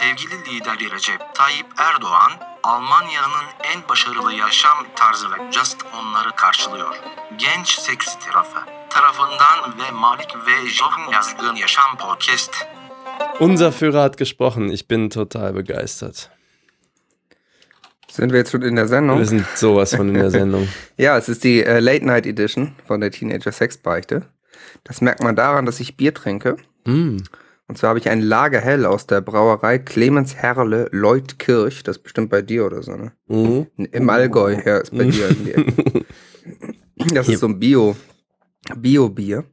sevgili lideri Recep Tayyip Erdoğan, Almanya'nın en başarılı yaşam tarzı ve Just onları karşılıyor. Genç seks tarafı tarafından ve Malik ve Jochen yazgın yaşam podcast. Unser Führer hat gesprochen. Ich bin total begeistert. Sind wir jetzt schon in der Sendung? Wir sind sowas von in der Sendung. Ja, es ist die äh, Late Night Edition von der Teenager Sex Beichte. Das merkt man daran, dass ich Bier trinke. Mm. Und zwar habe ich ein Lagerhell aus der Brauerei Clemens Herle Leutkirch. Das ist bestimmt bei dir oder so, ne? Mhm. Im Allgäu, ja, ist bei dir. in die Ecke. Das ist so ein Bio, Bio-Bier.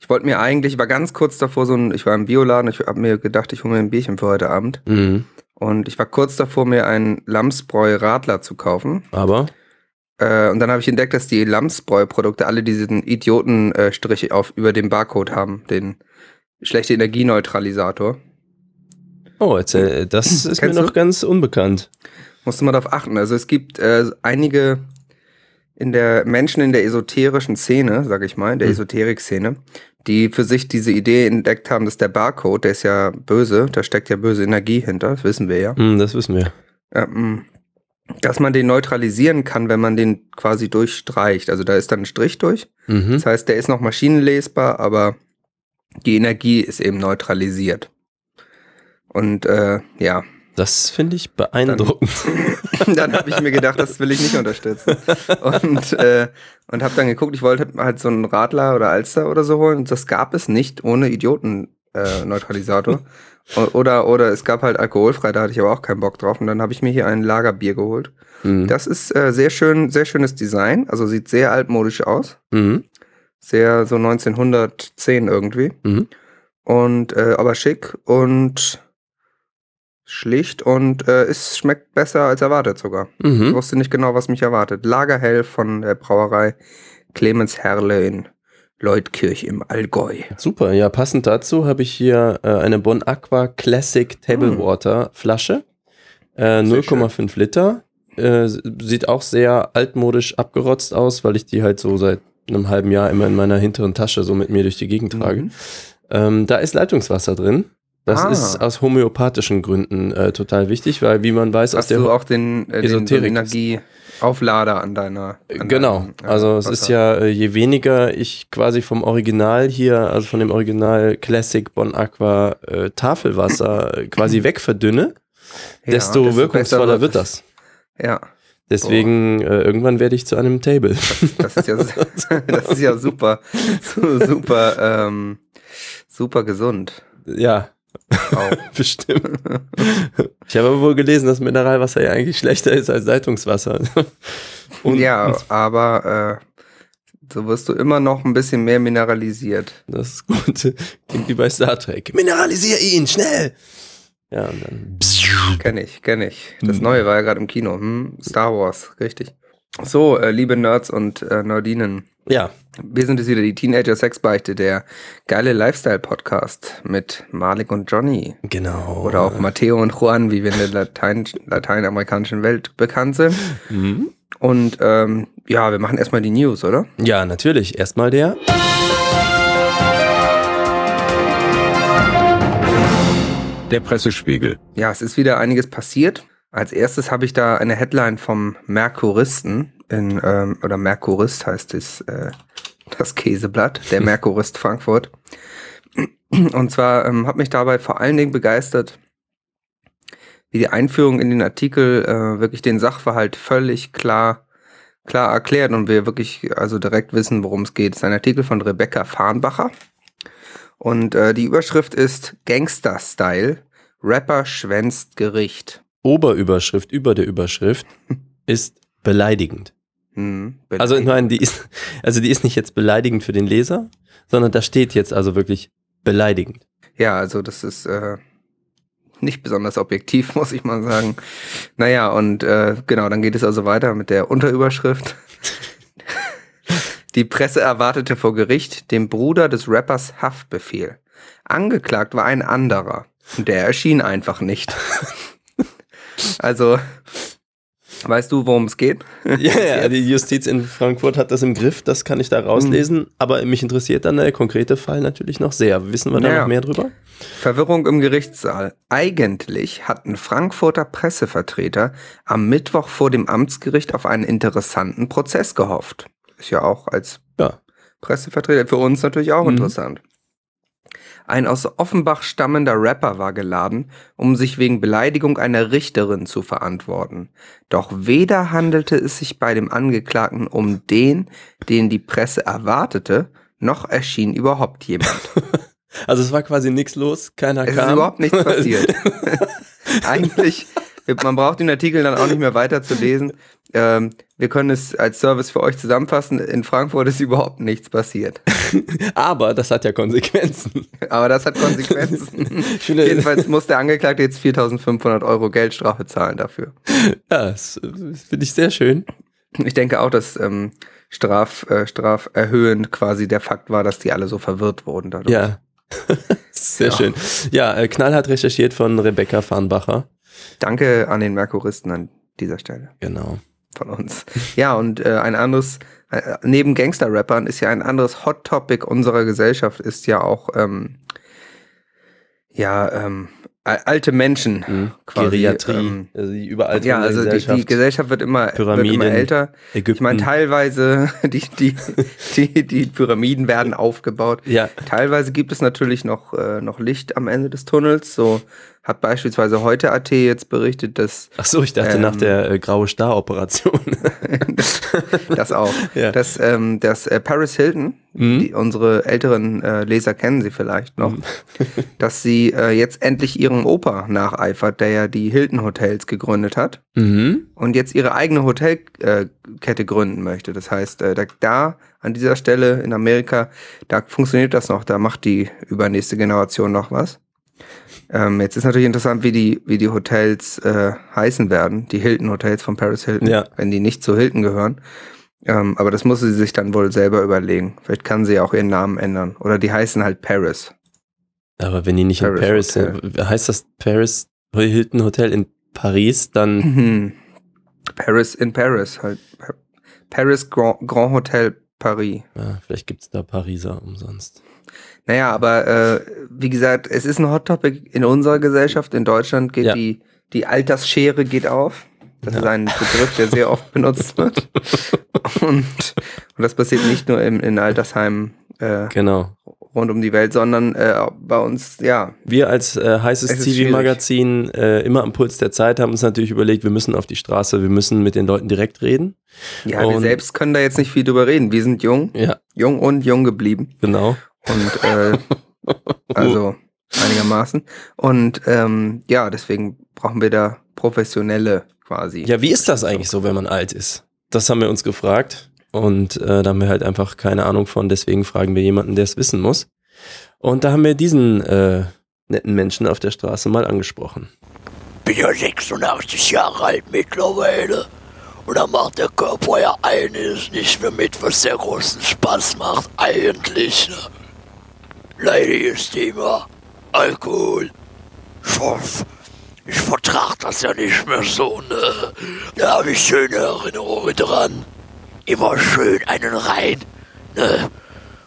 Ich wollte mir eigentlich, ich war ganz kurz davor, so ein, ich war im Bioladen, ich habe mir gedacht, ich hole mir ein Bierchen für heute Abend. Mhm. Und ich war kurz davor, mir einen Lamsbräu Radler zu kaufen. Aber Äh, und dann habe ich entdeckt, dass die Lamsbräu-Produkte alle diesen Idiotenstrich auf über dem Barcode haben, den schlechte Energieneutralisator. oh, erzähl, das ist mir noch du? ganz unbekannt. Musst du mal darauf achten. Also es gibt äh, einige in der Menschen in der esoterischen Szene, sag ich mal, in der Hm. Esoterik-Szene, die für sich diese Idee entdeckt haben, dass der Barcode, der ist ja böse, da steckt ja böse Energie hinter, das wissen wir ja. Hm, das wissen wir. ähm, dass man den neutralisieren kann, wenn man den quasi durchstreicht. Also da ist dann ein Strich durch. Mhm. Das heißt, der ist noch maschinenlesbar, aber die Energie ist eben neutralisiert. Und äh, ja, Das finde ich beeindruckend. dann habe ich mir gedacht, das will ich nicht unterstützen. Und, äh, und habe dann geguckt, ich wollte halt so einen Radler oder Alster oder so holen. Und das gab es nicht ohne Idioten-Neutralisator. Äh, oder, oder es gab halt alkoholfrei, da hatte ich aber auch keinen Bock drauf. Und dann habe ich mir hier ein Lagerbier geholt. Mhm. Das ist äh, sehr schön, sehr schönes Design. Also sieht sehr altmodisch aus. Mhm. Sehr so 1910 irgendwie. Mhm. Und äh, aber schick und schlicht und äh, es schmeckt besser als erwartet sogar. Ich Mhm. wusste nicht genau, was mich erwartet. Lagerhell von der Brauerei Clemens Herle in Leutkirch im Allgäu. Super, ja, passend dazu habe ich hier äh, eine Bon Aqua Classic Table Hm. Water Flasche. Äh, Sehr 0,5 Liter. Äh, sieht auch sehr altmodisch abgerotzt aus, weil ich die halt so seit einem halben Jahr immer in meiner hinteren Tasche so mit mir durch die Gegend trage. Mhm. Ähm, da ist Leitungswasser drin. Das Ah. ist aus homöopathischen Gründen äh, total wichtig, weil wie man weiß aus Hast der du auch den, äh, den so Esoterik- Energieauflader an deiner an Genau, deinem, äh, also es ist ja, äh, je weniger ich quasi vom Original hier, also von dem Original Classic Bon Aqua äh, Tafelwasser quasi wegverdünne, Ja, desto, besser wirkungsvoller wird das. Ja, Deswegen, äh, irgendwann werde ich zu einem Table. das ist ja, das ist ja super, su- super, ähm, super gesund. ja, Auch. bestimmt. ich habe aber wohl gelesen, dass Mineralwasser ja eigentlich schlechter ist als Leitungswasser. Und ja, aber äh, so wirst du immer noch ein bisschen mehr mineralisiert. das ist gut. Klingt wie bei Star Trek. Mineralisier ihn, schnell! Ja, und dann. Kenn ich, kenn ich. Das Hm. Neue war ja gerade im Kino. Hm? Star Wars, richtig. So, äh, liebe Nerds und äh, Nerdinen. Ja, Wir sind jetzt wieder die Teenager Sexbeichte, der geile Lifestyle-Podcast mit Malik und Johnny. genau. Oder auch Matteo und Juan, wie wir in der Latein lateinamerikanischen Welt bekannt sind. Mhm. Und ähm, ja, wir machen erstmal die News, oder? Ja, natürlich. Erstmal der. Der Pressespiegel. Ja, es ist wieder einiges passiert. Als erstes habe ich da eine Headline vom Merkuristen in, ähm, oder Merkurist heißt es, äh, das Käseblatt, der Merkurist Frankfurt. Und zwar ähm, hat mich dabei vor allen Dingen begeistert, wie die Einführung in den Artikel äh, wirklich den Sachverhalt völlig klar klar erklärt und wir wirklich also direkt wissen, worum es geht. Es ist ein Artikel von Rebecca Farnbacher und äh, die Überschrift ist Gangster-Style, Rapper schwänzt Gericht. Oberüberschrift über der Überschrift ist beleidigend. Hm, Also ich meine, die ist, also die ist nicht jetzt beleidigend für den Leser, sondern da steht jetzt also wirklich beleidigend. Ja, also das ist äh, nicht besonders objektiv, muss ich mal sagen. Naja, und äh, genau, dann geht es also weiter mit der Unterüberschrift. Die Presse erwartete vor Gericht dem Bruder des Rappers Haftbefehl. Angeklagt war ein anderer. Und der erschien einfach nicht. also, Weißt du, worum es geht? Ja, ja, die Justiz in Frankfurt hat das im Griff, das kann ich da rauslesen. Aber mich interessiert dann der konkrete Fall natürlich noch sehr. Wissen wir da Ja. noch mehr drüber? Verwirrung im Gerichtssaal. Eigentlich hatten Frankfurter Pressevertreter am Mittwoch vor dem Amtsgericht auf einen interessanten Prozess gehofft. Ist ja auch als Ja. Pressevertreter für uns natürlich auch Mhm. interessant. Ein aus Offenbach stammender Rapper war geladen, um sich wegen Beleidigung einer Richterin zu verantworten. Doch weder handelte es sich bei dem Angeklagten um den, den die Presse erwartete, noch erschien überhaupt jemand. Also es war quasi nichts los, keiner Es kam. ist überhaupt nichts passiert. Eigentlich, man braucht den Artikel dann auch nicht mehr weiter zu lesen. Ähm, wir können es als Service für euch zusammenfassen. In Frankfurt ist überhaupt nichts passiert. Aber das hat ja Konsequenzen. Aber das hat Konsequenzen. Finde- Jedenfalls muss der Angeklagte jetzt 4.500 Euro Geldstrafe zahlen dafür. Ja, das, das finde ich sehr schön. Ich denke auch, dass ähm, Straf, äh, straferhöhend quasi der Fakt war, dass die alle so verwirrt wurden dadurch. Ja. Sehr Ja. schön. Ja, äh, knallhart recherchiert von Rebecca Farnbacher. Danke an den Merkuristen an dieser Stelle. Genau. Von uns. Ja, und äh, ein anderes, äh, neben Gangster-Rappern ist ja ein anderes Hot Topic unserer Gesellschaft, ist ja auch, ähm, ja, ähm, alte Menschen Mhm. quasi. Geriatrie. Ähm, also die überall ja, also die, die Gesellschaft wird immer, wird Pyramiden, immer älter. Ägypten. Ich meine, teilweise, die, die, die, die Pyramiden werden aufgebaut. ja, Teilweise gibt es natürlich noch, äh, noch Licht am Ende des Tunnels. So hat beispielsweise heute AT jetzt berichtet, dass ach so, ich dachte Ähm. nach der äh, graue Star-Operation. das auch, Ja. dass, ähm, dass äh, Paris Hilton, Mhm. die, unsere älteren äh, Leser kennen sie vielleicht noch, Mhm. dass sie äh, jetzt endlich ihrem Opa nacheifert, der ja die Hilton Hotels gegründet hat mhm. und jetzt ihre eigene Hotelkette äh, gründen möchte. Das heißt, äh, da, da an dieser Stelle in Amerika, da funktioniert das noch, da macht die übernächste Generation noch was. Ähm, jetzt ist natürlich interessant, wie die, wie die Hotels äh, heißen werden, die Hilton Hotels von Paris Hilton, Ja. wenn die nicht zu Hilton gehören. Ähm, aber das muss sie sich dann wohl selber überlegen. Vielleicht kann sie ja auch ihren Namen ändern. Oder die heißen halt Paris. Aber wenn die nicht in Paris Paris sind, heißt das Paris Hilton Hotel in Paris, dann Mhm. Paris in Paris, halt. Pa- Paris Grand, Grand Hotel Paris. ja, vielleicht gibt es da Pariser umsonst. Naja, aber äh, wie gesagt, es ist ein Hot Topic in unserer Gesellschaft. In Deutschland geht Ja. die, die Altersschere geht auf. Das ist ein Begriff, der sehr oft benutzt wird. Und, und das passiert nicht nur im, in Altersheimen äh, Genau. rund um die Welt, sondern äh, bei uns, ja. Wir als äh, heißes TV-Magazin äh, immer am Puls der Zeit haben uns natürlich überlegt, wir müssen auf die Straße, wir müssen mit den Leuten direkt reden. Ja, wir Und- selbst können da jetzt nicht viel drüber reden. Wir sind jung, Ja, jung und jung geblieben. genau. Und äh, also einigermaßen. Und ähm, ja, deswegen brauchen wir da professionelle quasi. Ja, wie ist das eigentlich so, wenn man alt ist? Das haben wir uns gefragt und äh, da haben wir halt einfach keine Ahnung von, deswegen fragen wir jemanden, der es wissen muss. Und da haben wir diesen äh, netten Menschen auf der Straße mal angesprochen. bin ja 86 Jahre alt mittlerweile. Und da macht der Körper ja eines nicht mehr mit, was der großen Spaß macht eigentlich. Ne? Leidiges Thema. Alkohol. Schoff. Ich vertrag das ja nicht mehr so, ne? Da habe ich schöne Erinnerungen dran. Immer schön einen rein, ne?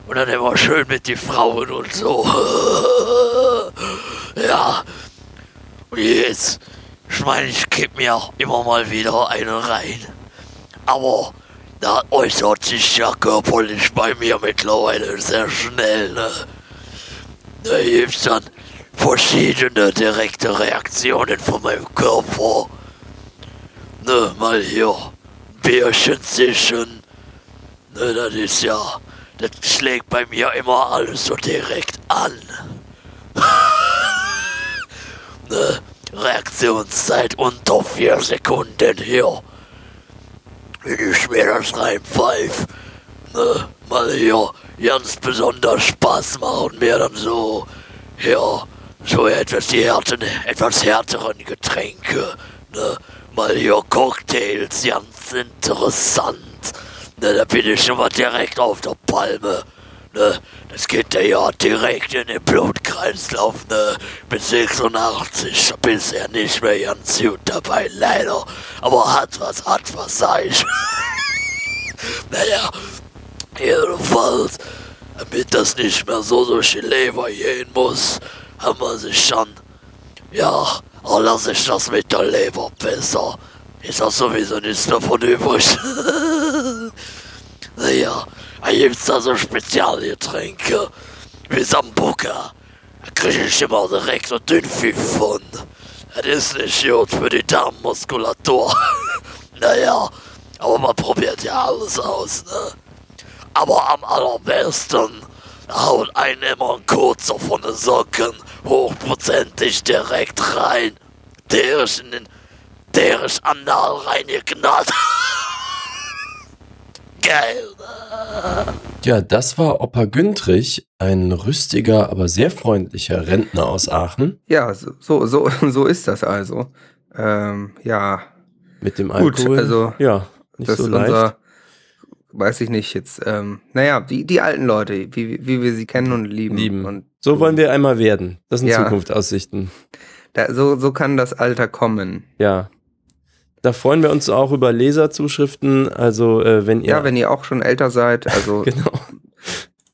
Und dann immer schön mit den Frauen und so. ja. Und jetzt, ich meine, ich kipp mir immer mal wieder eine rein. Aber da äußert sich ja körperlich bei mir mittlerweile sehr schnell, ne? Da gibt's dann verschiedene direkte Reaktionen von meinem Körper. Ne, mal hier Bärchen zischen. Ne, das ist ja, das schlägt bei mir immer alles so direkt an. ne, Reaktionszeit unter vier Sekunden hier. Wenn ich mir das reinpfeif, ne, mal hier ganz besonders Spaß machen mir dann so, ja, so etwas die härten, etwas härteren Getränke, ne, mal hier Cocktails, ganz interessant, ne, da bin ich schon mal direkt auf der Palme, ne, das geht ja direkt in den Blutkreislauf, ne, mit 86 bisher nicht mehr ganz gut dabei, leider, aber hat was, hat was, sag ich. naja, jedenfalls, damit das nicht mehr so durch die Leber gehen muss, haben wir sich schon, ja, auch lasse ich das mit der Leber besser. Ist auch sowieso nichts davon übrig. naja, da gibt's da so Spezialgetränke wie Sambuca. Da krieg ich immer direkt so Dünnpfiff von. Das ist nicht gut für die Darmmuskulatur. naja, aber man probiert ja alles aus, ne? Aber am allerbesten haut einen immer ein kurzer von den Socken hochprozentig direkt rein. Der ist in den, der ist anal reingeknallt. Geil? Ja, das war Opa Güntrich, ein rüstiger, aber sehr freundlicher Rentner aus Aachen Ja, so, so, so, ist das also. Ähm, ja, mit dem Gut, Alkohol. also, ja, nicht das so ist leicht. unser, weiß ich nicht, jetzt, ähm, naja, die, die alten Leute, wie, wie wir sie kennen und lieben. Lieben. Und So wollen wir einmal werden. Das sind Ja. Zukunftsaussichten. da, so, so kann das Alter kommen. Ja. Da freuen wir uns auch über Leserzuschriften. Also, äh, wenn ihr. Ja, wenn ihr auch schon älter seid, also Genau.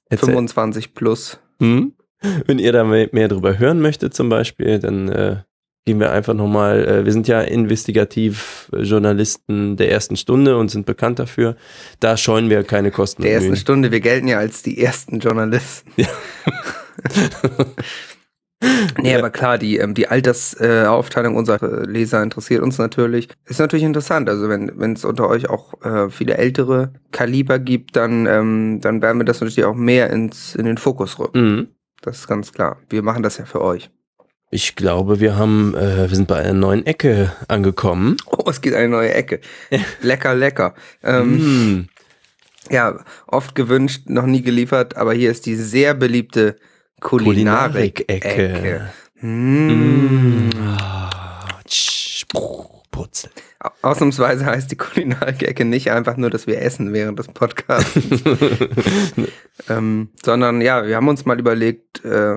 Erzähl- 25 plus. Hm? Wenn ihr da mehr, mehr drüber hören möchtet, zum Beispiel, dann äh, gehen wir einfach nochmal. Äh, wir sind ja Investigativ-Journalisten der ersten Stunde und sind bekannt dafür. Da scheuen wir keine Kosten. Der ersten. Stunde, wir gelten ja als die ersten Journalisten. Ja. Nee, Ja. aber klar, die, ähm, die Altersaufteilung äh, unserer Leser interessiert uns natürlich. Ist natürlich interessant. Also wenn wenn es unter euch auch äh, viele ältere Kaliber gibt, dann, ähm, dann werden wir das natürlich auch mehr ins, in den Fokus rücken. Mhm. Das ist ganz klar. Wir machen das ja für euch. Ich glaube, wir haben, äh, wir sind bei einer neuen Ecke angekommen. Oh, es geht eine neue Ecke. lecker, lecker. Ähm, Mm. Ja, oft gewünscht, noch nie geliefert, aber hier ist die sehr beliebte Kulinarik-Ecke. Kulinarik-Ecke. Mm. Putzel. Au- Ausnahmsweise heißt die Kulinarik-Ecke nicht einfach nur, dass wir essen während des Podcasts, ähm, sondern ja, wir haben uns mal überlegt, äh,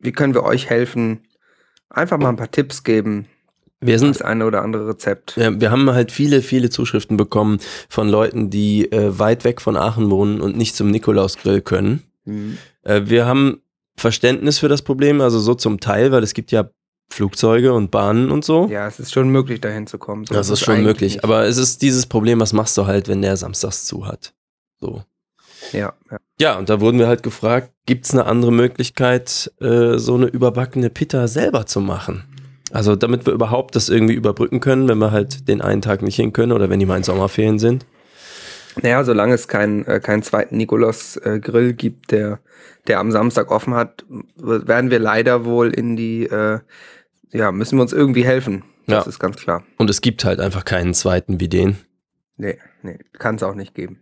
wie können wir euch helfen, einfach mal ein paar Tipps geben, Wir sind das eine oder andere Rezept. Ja, wir haben halt viele, viele Zuschriften bekommen von Leuten, die äh, weit weg von Aachen wohnen und nicht zum Nikolausgrill können. Mhm. Äh, wir haben Verständnis für das Problem, also so zum Teil, weil es gibt ja Flugzeuge und Bahnen und so. Ja, es ist schon möglich, dahin zu kommen. So das ist es schon möglich. nicht. Aber es ist dieses Problem, was machst du halt, wenn der samstags zu hat? So. Ja, ja. Ja, und da wurden wir halt gefragt, gibt es eine andere Möglichkeit, äh, so eine überbackene Pita selber zu machen? Also damit wir überhaupt das irgendwie überbrücken können, wenn wir halt den einen Tag nicht hin können oder wenn die mal in Sommerferien sind. Naja, solange es keinen äh, keinen zweiten Nikolaus-Grill gibt, der, der am Samstag offen hat, werden wir leider wohl in die, äh, ja, müssen wir uns irgendwie helfen. Das Ja. ist ganz klar. Und es gibt halt einfach keinen zweiten wie den. Nee, nee, kann es auch nicht geben.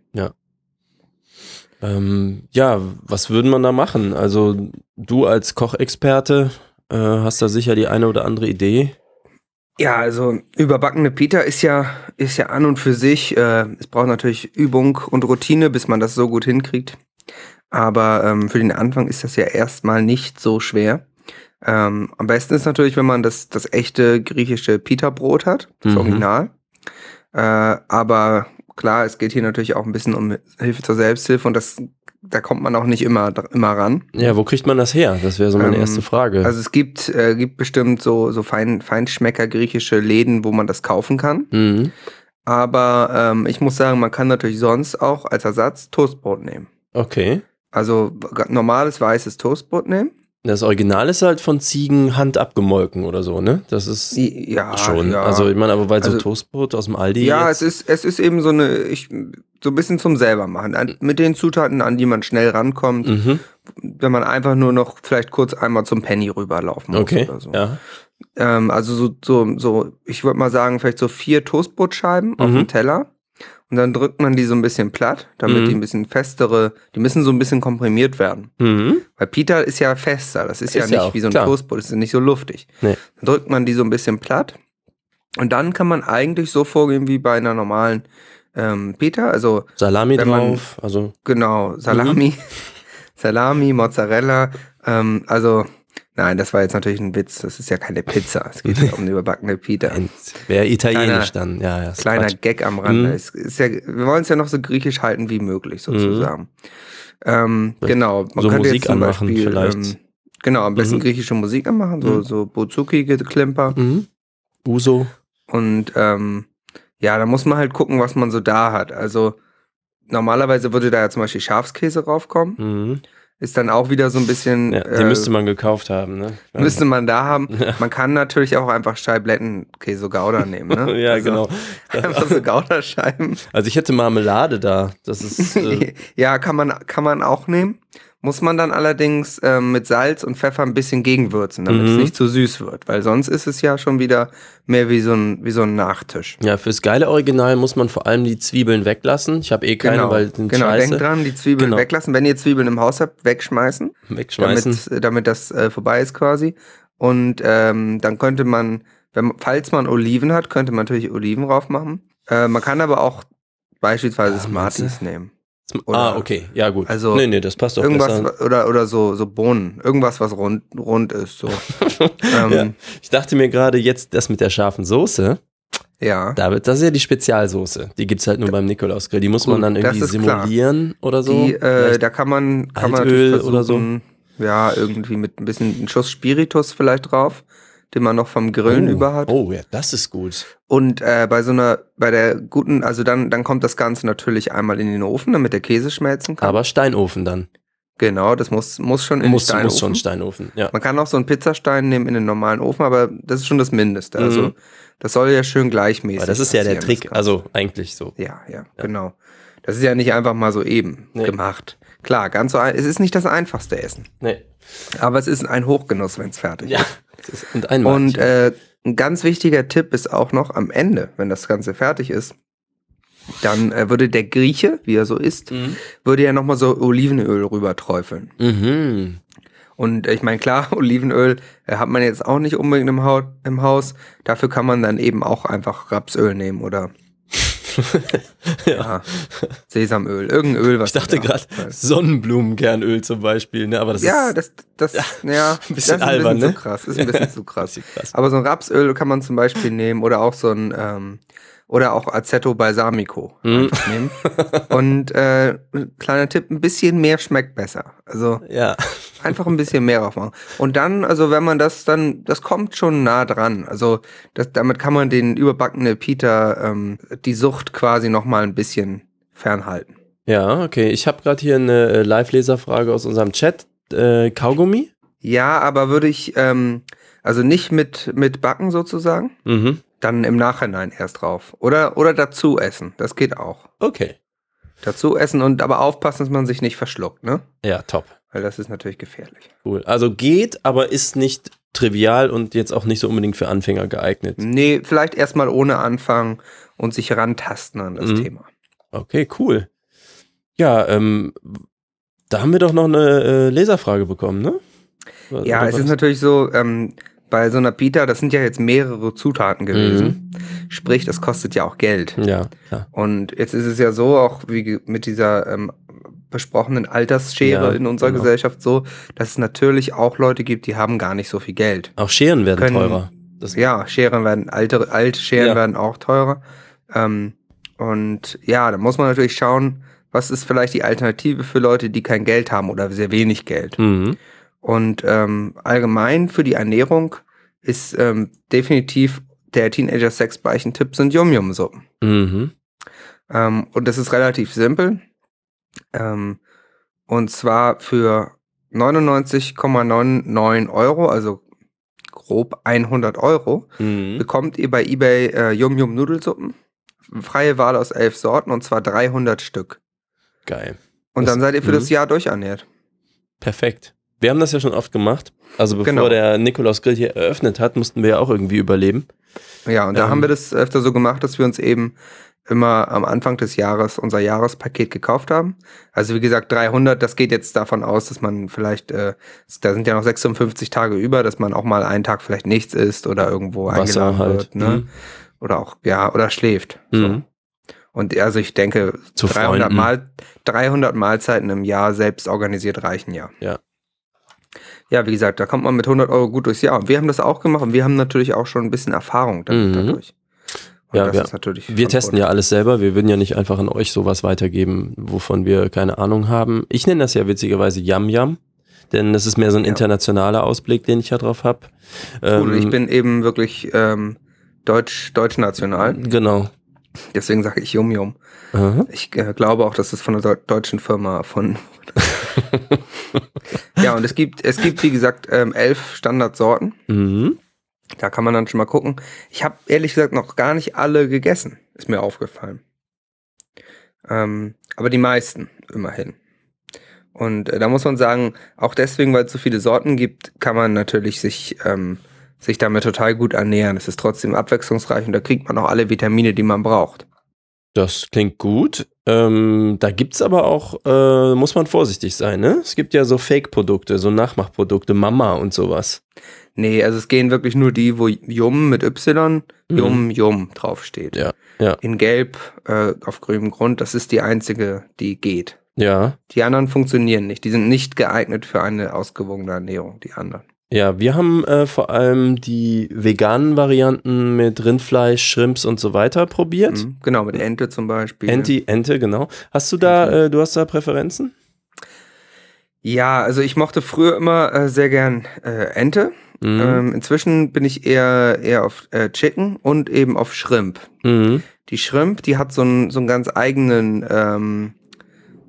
Ähm, ja, was würden man da machen? Also du als Kochexperte äh, hast da sicher die eine oder andere Idee. Ja, also überbackene Pita ist ja, ist ja an und für sich, äh, es braucht natürlich Übung und Routine, bis man das so gut hinkriegt. Aber ähm, für den Anfang ist das ja erstmal nicht so schwer. Ähm, am besten ist natürlich, wenn man das, das echte griechische Pita-Brot hat, das Mhm. Original. Äh, aber klar, es geht hier natürlich auch ein bisschen um Hilfe zur Selbsthilfe und das, da kommt man auch nicht immer, immer ran. Ja, wo kriegt man das her? Das wäre so meine Ähm, erste Frage. Also es gibt, äh, gibt bestimmt so, so Fein, Feinschmecker griechische Läden, wo man das kaufen kann. mhm. Aber ähm, ich muss sagen, man kann natürlich sonst auch als Ersatz Toastbrot nehmen. Okay. Also normales weißes Toastbrot nehmen. Das Original ist halt von Ziegen Hand abgemolken oder so, ne? Das ist Ja, schon. Ja, Also ich meine, aber weil so Also- Toastbrot aus dem Aldi. ja es ist es ist eben so eine ich so ein bisschen zum selber machen an, mit den Zutaten, an die man schnell rankommt, Mhm. wenn man einfach nur noch vielleicht kurz einmal zum Penny rüberlaufen muss Okay. oder so. Ja. Ähm, also so, so, so, ich würde mal sagen, vielleicht so vier Toastbrotscheiben auf Mhm. dem Teller. Und dann drückt man die so ein bisschen platt, damit Mhm. die ein bisschen festere, die müssen so ein bisschen komprimiert werden. Mhm. Weil Pita ist ja fester, das ist, ja Ist nicht ja wie so ein. Toastbrot, das ist ja nicht so luftig. Nee. Dann drückt man die so ein bisschen platt. Und dann kann man eigentlich so vorgehen wie bei einer normalen ähm, Pita, also Salami man- drauf. Also. genau, Salami. Salami, Mozzarella. Ähm, also, nein, das war jetzt natürlich ein Witz. Das ist ja keine Pizza. Es geht ja um eine überbackene Pita. Wäre italienisch Kleiner- dann. Ja, ja. ist Kleiner Quatsch. Gag am Rande. Mhm. Es ist ja, wir wollen es ja noch so griechisch halten wie möglich, sozusagen. Ähm, Vielleicht genau. Man so könnte Musik jetzt zum anmachen Beispiel, vielleicht. Ähm, genau, am besten Mhm. griechische Musik anmachen, so, Mhm. so Bouzouki-Geklimper. Mhm. Uso. Und ähm, ja, da muss man halt gucken, was man so da hat. Also normalerweise würde da ja zum Beispiel Schafskäse raufkommen. Ist dann auch wieder so ein bisschen. Ja, den äh, müsste man gekauft haben, ne? müsste man da haben. Ja. Man kann natürlich auch einfach Scheiblettenkäse Gouda nehmen, ne? ja, also, genau. Einfach so Gouda-Scheiben. Also ich hätte Marmelade da. Das ist. Äh, ja, kann man, kann man auch nehmen. Muss man dann allerdings ähm, mit Salz und Pfeffer ein bisschen gegenwürzen, damit es Mhm. nicht zu süß wird. Weil sonst ist es ja schon wieder mehr wie so ein, wie so ein Nachtisch. ja, fürs geile Original muss man vor allem die Zwiebeln weglassen. Ich habe eh keine, weil die sind genau. scheiße. denkt dran, die Zwiebeln Genau. weglassen. Wenn ihr Zwiebeln im Haus habt, wegschmeißen, Wegschmeißen. damit, damit das äh, vorbei ist quasi. Und ähm, dann könnte man, wenn, man- falls man Oliven hat, könnte man natürlich Oliven drauf machen. Äh, man kann aber auch beispielsweise Ah, meinst Smarties nehmen. Ah, oder- okay. Ja, gut. Also nee, nee, das passt doch Irgendwas besser. oder, oder so, so Bohnen. Irgendwas, was rund, rund ist. So. ähm, ja. Ich dachte mir gerade jetzt, das mit der scharfen Soße, ja. David, das ist ja die Spezialsoße. Die gibt's halt nur beim Nikolausgrill. Die muss man Gut, dann das irgendwie ist klar. simulieren oder so. Die, äh, da kann man, kann man Altöl natürlich oder so. ja, irgendwie mit ein bisschen einen Schuss Spiritus vielleicht drauf, den man noch vom Grillen oh, über hat. Oh, ja, das ist gut. Und äh, bei so einer, bei der guten, also dann, dann kommt das Ganze natürlich einmal in den Ofen, damit der Käse schmelzen kann. Aber Steinofen dann. genau, das muss, muss schon in Muss, den Steinofen. muss schon Steinofen. Ja. Man kann auch so einen Pizzastein nehmen in den normalen Ofen, aber das ist schon das Mindeste. Mhm. Also das soll ja schön gleichmäßig Aber das ist ja der Trick. Also eigentlich so. Ja, ja, genau. Das ist ja nicht einfach mal so eben Nee. gemacht. Klar, ganz so es ist nicht das einfachste Essen, Nee. aber es ist ein Hochgenuss, wenn es fertig Ja. ist. Und einmal. Und äh, ein ganz wichtiger Tipp ist auch noch am Ende, wenn das Ganze fertig ist, dann äh, würde der Grieche, wie er so ist, mhm. würde ja nochmal so Olivenöl rüber träufeln. Mhm. Und ich meine, klar, Olivenöl äh, hat man jetzt auch nicht unbedingt im, Haut, im Haus. Dafür kann man dann eben auch einfach Rapsöl nehmen oder ja. Sesamöl, irgendein Öl, was Ich dachte gerade. Sonnenblumenkernöl zum Beispiel, ne? Aber das Ja, ist das, das, ja, ein bisschen das ist albern, ein bisschen ne? zu krass. Ist ein bisschen zu krass. krass. Aber so ein Rapsöl kann man zum Beispiel nehmen oder auch so ein ähm, oder auch Aceto Balsamico einfach nehmen. Und äh, kleiner Tipp, ein bisschen mehr schmeckt besser. Also Ja. Einfach ein bisschen mehr drauf machen. Und dann, also wenn man das dann, das kommt schon nah dran. Also das, damit kann man den überbackene Peter ähm, die Sucht quasi noch mal ein bisschen fernhalten. Ja, okay. Ich habe gerade hier eine äh, Live-Leserfrage aus unserem Chat. Äh, Kaugummi? Ja, aber würde ich ähm, also nicht mit mit backen sozusagen. Mhm. dann im Nachhinein erst drauf. Oder, oder dazu essen. Das geht auch. Okay. Dazu essen und aber aufpassen, dass man sich nicht verschluckt, ne? Ja, top. Weil das ist natürlich gefährlich. Cool. Also geht, aber ist nicht trivial und jetzt auch nicht so unbedingt für Anfänger geeignet. Nee, vielleicht erstmal ohne anfangen und sich rantasten an das Mhm. Thema. Okay, cool. Ja, ähm, da haben wir doch noch eine äh, Leserfrage bekommen, ne? Oder Ja, es ist natürlich so, ähm, bei so einer Pita, das sind ja jetzt mehrere Zutaten gewesen. Sprich, das kostet ja auch Geld. Ja, klar. Und jetzt ist es ja so, auch wie mit dieser ähm, besprochenen Altersschere Ja, in unserer genau. Gesellschaft so, dass es natürlich auch Leute gibt, die haben gar nicht so viel Geld. Auch Scheren werden Können- teurer. Das, Ja, Scheren werden, alte, alte Scheren Ja. werden auch teurer. Ähm, und ja, da muss man natürlich schauen, was ist vielleicht die Alternative für Leute, die kein Geld haben oder sehr wenig Geld. Mhm. Und ähm, allgemein für die Ernährung ist ähm, definitiv der Teenager-Sex-Beichen-Tipp sind Yum-Yum-Suppen. Mhm. Ähm, und das ist relativ simpel. Ähm, und zwar für 99,99 Euro, also grob 100 Euro, Mhm. bekommt ihr bei eBay äh, Yum Yum Nudelsuppen. Freie Wahl aus elf Sorten und zwar 300 Stück. Geil. Und Das- dann seid ihr für mhm. das Jahr durchernährt. Perfekt. Wir haben das ja schon oft gemacht. Also bevor Genau. der Nikolaus Grill hier eröffnet hat, mussten wir ja auch irgendwie überleben. Ja, und da Ähm. haben wir das öfter so gemacht, dass wir uns eben immer am Anfang des Jahres unser Jahrespaket gekauft haben. Also wie gesagt, 300, das geht jetzt davon aus, dass man vielleicht, äh, da sind ja noch 56 Tage über, dass man auch mal einen Tag vielleicht nichts isst oder irgendwo Wasser eingeladen halt. wird. Ne? Mhm. Oder auch, ja, oder schläft. So. Mhm. Und also ich denke, Zu 300, Freunden. Mal, 300 Mahlzeiten im Jahr selbst organisiert reichen ja. Ja. Ja, wie gesagt, da kommt man mit 100 Euro gut durchs Jahr. Und wir haben das auch gemacht und wir haben natürlich auch schon ein bisschen Erfahrung damit, Mhm. dadurch. Und Ja, das wir- ist natürlich Wir testen ja alles selber. Wir würden ja nicht einfach an euch sowas weitergeben, wovon wir keine Ahnung haben. Ich nenne das ja witzigerweise Yam Yam, denn das ist mehr so ein internationaler Ausblick, den ich ja drauf habe. Cool, ich bin eben wirklich ähm, deutsch, deutschnational, Genau. deswegen sage ich Yum Yum. Aha. Ich äh, glaube auch, dass es von einer deu deutschen Firma erfunden wurde. ja, und es gibt, es gibt, wie gesagt, ähm, elf Standardsorten. Mhm. Da kann man dann schon mal gucken. Ich habe ehrlich gesagt noch gar nicht alle gegessen, ist mir aufgefallen. Ähm, aber die meisten, immerhin. Und äh, da muss man sagen, auch deswegen, weil es so viele Sorten gibt, kann man natürlich sich, ähm, sich damit total gut ernähren. Es ist trotzdem abwechslungsreich und da kriegt man auch alle Vitamine, die man braucht. Das klingt gut. Ähm, da gibt's aber auch, äh, muss man vorsichtig sein, ne? Es gibt ja so Fake-Produkte, so Nachmachprodukte, Mama und sowas. Nee, also es gehen wirklich nur die, wo Yum mit Y, Mhm. Yum, Yum draufsteht. Ja, ja. In Gelb äh, auf grünem Grund, das ist die einzige, die geht. Ja. Die anderen funktionieren nicht. Die sind nicht geeignet für eine ausgewogene Ernährung, die anderen. Ja, wir haben äh, vor allem die veganen Varianten mit Rindfleisch, Shrimps und so weiter probiert. Mhm. Genau, mit Ente zum Beispiel. Enti, Ente, genau. Hast du da, äh, du hast da Präferenzen? Ja, also ich mochte früher immer äh, sehr gern äh, Ente. Mhm. Ähm, inzwischen bin ich eher, eher auf äh, Chicken und eben auf Shrimp. Mhm. Die Shrimp, die hat so einen, so einen ganz eigenen, ähm,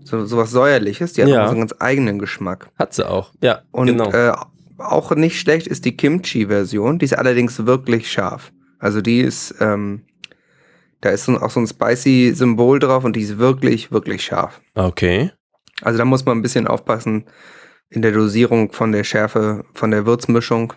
so, so was Säuerliches, die hat Ja. so einen ganz eigenen Geschmack. Hat sie auch. Ja, Und genau. äh, auch nicht schlecht ist die Kimchi-Version, die ist allerdings wirklich scharf. Also die ist, ähm, da ist so, auch so ein spicy Symbol drauf und die ist wirklich, wirklich scharf. okay. Also da muss man ein bisschen aufpassen in der Dosierung von der Schärfe, von der Würzmischung.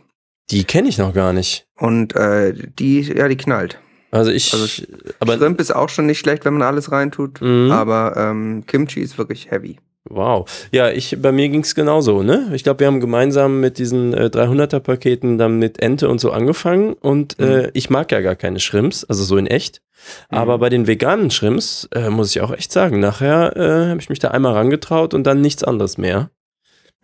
Die kenne ich noch gar nicht. Und äh, die, ja, die knallt. Also ich, Also aber Shrimp ist auch schon nicht schlecht, wenn man alles reintut. Mhm. Aber ähm, Kimchi ist wirklich heavy. Wow. Ja, ich, bei mir ging's genauso, ne? Ich glaube, wir haben gemeinsam mit diesen äh, 300er Paketen dann mit Ente und so angefangen und äh, ich mag ja gar keine Shrimps, also so in echt. Aber Mhm. bei den veganen Shrimps äh, muss ich auch echt sagen, nachher äh, habe ich mich da einmal rangetraut und dann nichts anderes mehr.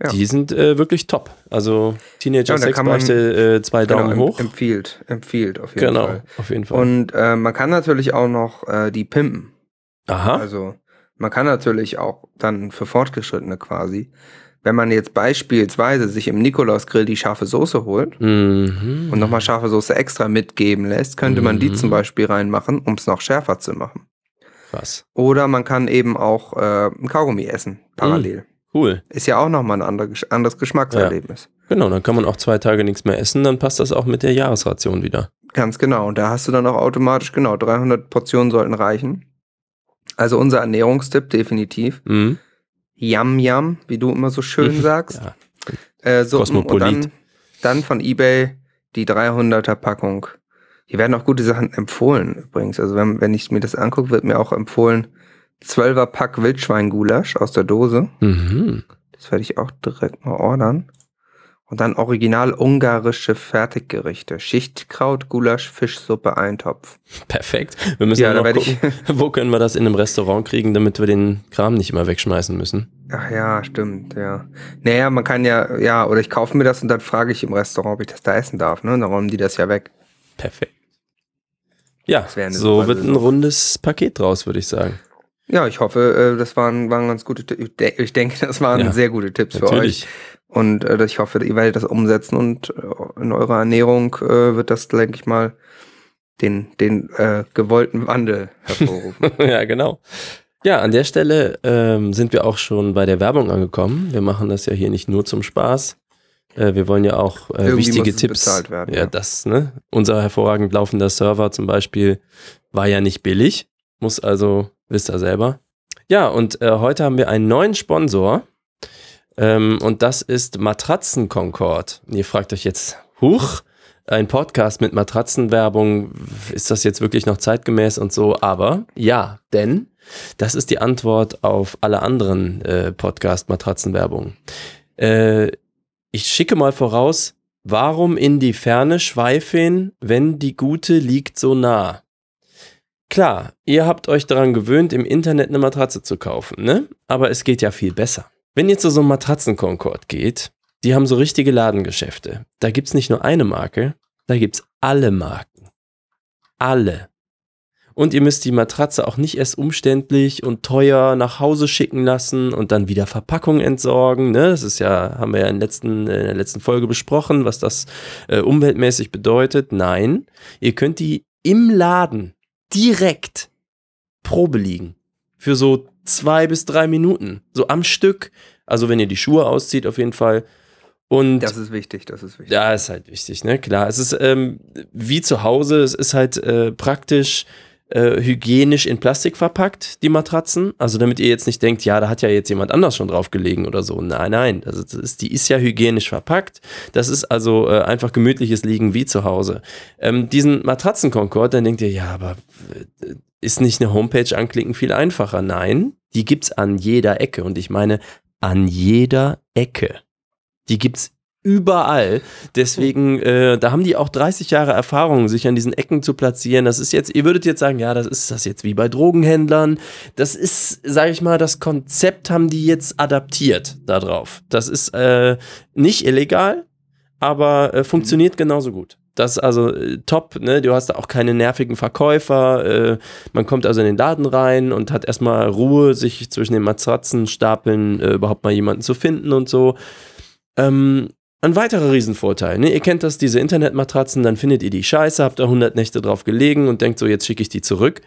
Ja. Die sind äh, wirklich top. Also Teenager Ja, Sex bräuchte äh, zwei Daumen Genau, hoch. em- Empfiehlt, empfiehlt auf jeden Genau, Fall. auf jeden Fall. Und äh, man kann natürlich auch noch äh, die pimpen. Aha. Also man kann natürlich auch dann für Fortgeschrittene quasi, wenn man jetzt beispielsweise sich im Nikolausgrill die scharfe Soße holt Mhm. und nochmal scharfe Soße extra mitgeben lässt, könnte man die Mhm. zum Beispiel reinmachen, um es noch schärfer zu machen. Krass. Oder man kann eben auch äh, ein Kaugummi essen, parallel. Cool. Ist ja auch nochmal ein anderes Geschmackserlebnis. Genau, dann kann man auch zwei Tage nichts mehr essen, dann passt das auch mit der Jahresration wieder. Ganz genau. Und da hast du dann auch automatisch, genau, 300 Portionen sollten reichen. Also unser Ernährungstipp definitiv. Mhm. Yam Yam, wie du immer so schön sagst. Ja. Äh, Suppen Kosmopolit. und dann, dann von eBay die 300er Packung. Hier werden auch gute Sachen empfohlen übrigens. Also wenn, wenn ich mir das angucke, wird mir auch empfohlen 12er Pack Wildschweingulasch aus der Dose. Mhm. Das werde ich auch direkt mal ordern. Und dann original ungarische Fertiggerichte. Schichtkraut, Gulasch, Fischsuppe, Eintopf. Perfekt. Wir müssen Ja, noch gucken, wo können wir das in einem Restaurant kriegen, damit wir den Kram nicht immer wegschmeißen müssen. Ach ja, stimmt, ja. Naja, man kann ja, ja, oder ich kaufe mir das und dann frage ich im Restaurant, ob ich das da essen darf, ne? Dann räumen die das ja weg. Perfekt. Ja, so wird ein rundes Paket draus, würde ich sagen. Ja, ich hoffe, äh, das waren, waren ganz gute Tipps. Ich de- Ich denke, das waren Ja, sehr gute Tipps für euch. Und äh, ich hoffe, ihr werdet das umsetzen und äh, in eurer Ernährung äh, wird das, denke ich mal, den, den äh, gewollten Wandel hervorrufen. ja, genau. Ja, an der Stelle ähm, sind wir auch schon bei der Werbung angekommen. Wir machen das ja hier nicht nur zum Spaß. Äh, wir wollen ja auch äh, Irgendwie wichtige Tipps. bezahlt werden, ja, ja. das, ne? Unser hervorragend laufender Server zum Beispiel war ja nicht billig. Muss also, wisst ihr selber. Ja, und äh, heute haben wir einen neuen Sponsor. Ähm, und das ist Matratzen Concord. Und ihr fragt euch jetzt, huch, ein Podcast mit Matratzenwerbung, ist das jetzt wirklich noch zeitgemäß und so? Aber ja, denn das ist die Antwort auf alle anderen äh, Podcast-Matratzenwerbung. Äh, ich schicke mal voraus, warum in die Ferne schweifen, wenn die gute liegt so nah? Klar, ihr habt euch daran gewöhnt, im Internet eine Matratze zu kaufen, ne? Aber es geht ja viel besser. Wenn ihr zu so einem Matratzenkonkord geht, die haben so richtige Ladengeschäfte. Da gibt's nicht nur eine Marke, da gibt's alle Marken. Alle. Und ihr müsst die Matratze auch nicht erst umständlich und teuer nach Hause schicken lassen und dann wieder Verpackung entsorgen. Ne? Das ist ja, haben wir ja in, letzten, in der letzten Folge besprochen, was das äh, umweltmäßig bedeutet. Nein, ihr könnt die im Laden direkt Probe liegen. Für so zwei bis drei Minuten. So am Stück. Also wenn ihr die Schuhe auszieht, auf jeden Fall. Und Das ist wichtig, das ist wichtig. ja, ist halt wichtig, ne? Klar, es ist ähm, wie zu Hause, es ist halt äh, praktisch äh, hygienisch in Plastik verpackt, die Matratzen. Also damit ihr jetzt nicht denkt, ja, da hat ja jetzt jemand anders schon drauf gelegen oder so. Nein, nein, das ist, das ist, die ist ja hygienisch verpackt. Das ist also äh, einfach gemütliches Liegen wie zu Hause. Ähm, diesen Matratzenkonkord, dann denkt ihr, ja, aber äh, ist nicht eine Homepage anklicken viel einfacher? Nein, die gibt's an jeder Ecke. Und ich meine, an jeder Ecke. Die gibt's überall. Deswegen, äh, da haben die auch 30 Jahre Erfahrung, sich an diesen Ecken zu platzieren. Das ist jetzt, ihr würdet jetzt sagen, ja, das ist das jetzt wie bei Drogenhändlern. Das ist, sage ich mal, das Konzept haben die jetzt adaptiert darauf. Das ist äh, nicht illegal, aber äh, funktioniert genauso gut. Das ist also äh, top, ne? Du hast da auch keine nervigen Verkäufer. Äh, man kommt also in den Laden rein und hat erstmal Ruhe, sich zwischen den Matratzenstapeln äh, überhaupt mal jemanden zu finden und so. Ähm, ein weiterer Riesenvorteil, ne? ihr kennt das, diese Internetmatratzen, dann findet ihr die scheiße, habt da 100 Nächte drauf gelegen und denkt so, jetzt schicke ich die zurück.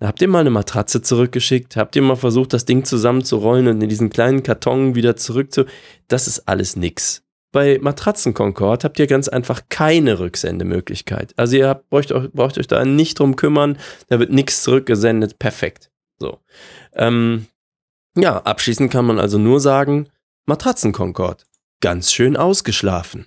Dann habt ihr mal eine Matratze zurückgeschickt, habt ihr mal versucht, das Ding zusammenzurollen und in diesen kleinen Karton wieder zurück zu... Das ist alles nix. Bei Matratzenkonkord habt ihr ganz einfach keine Rücksendemöglichkeit. Also ihr habt, braucht, euch, braucht euch da nicht drum kümmern, da wird nichts zurückgesendet, perfekt. So. Ähm, ja, abschließend kann man also nur sagen, Matratzenkonkord ganz schön ausgeschlafen.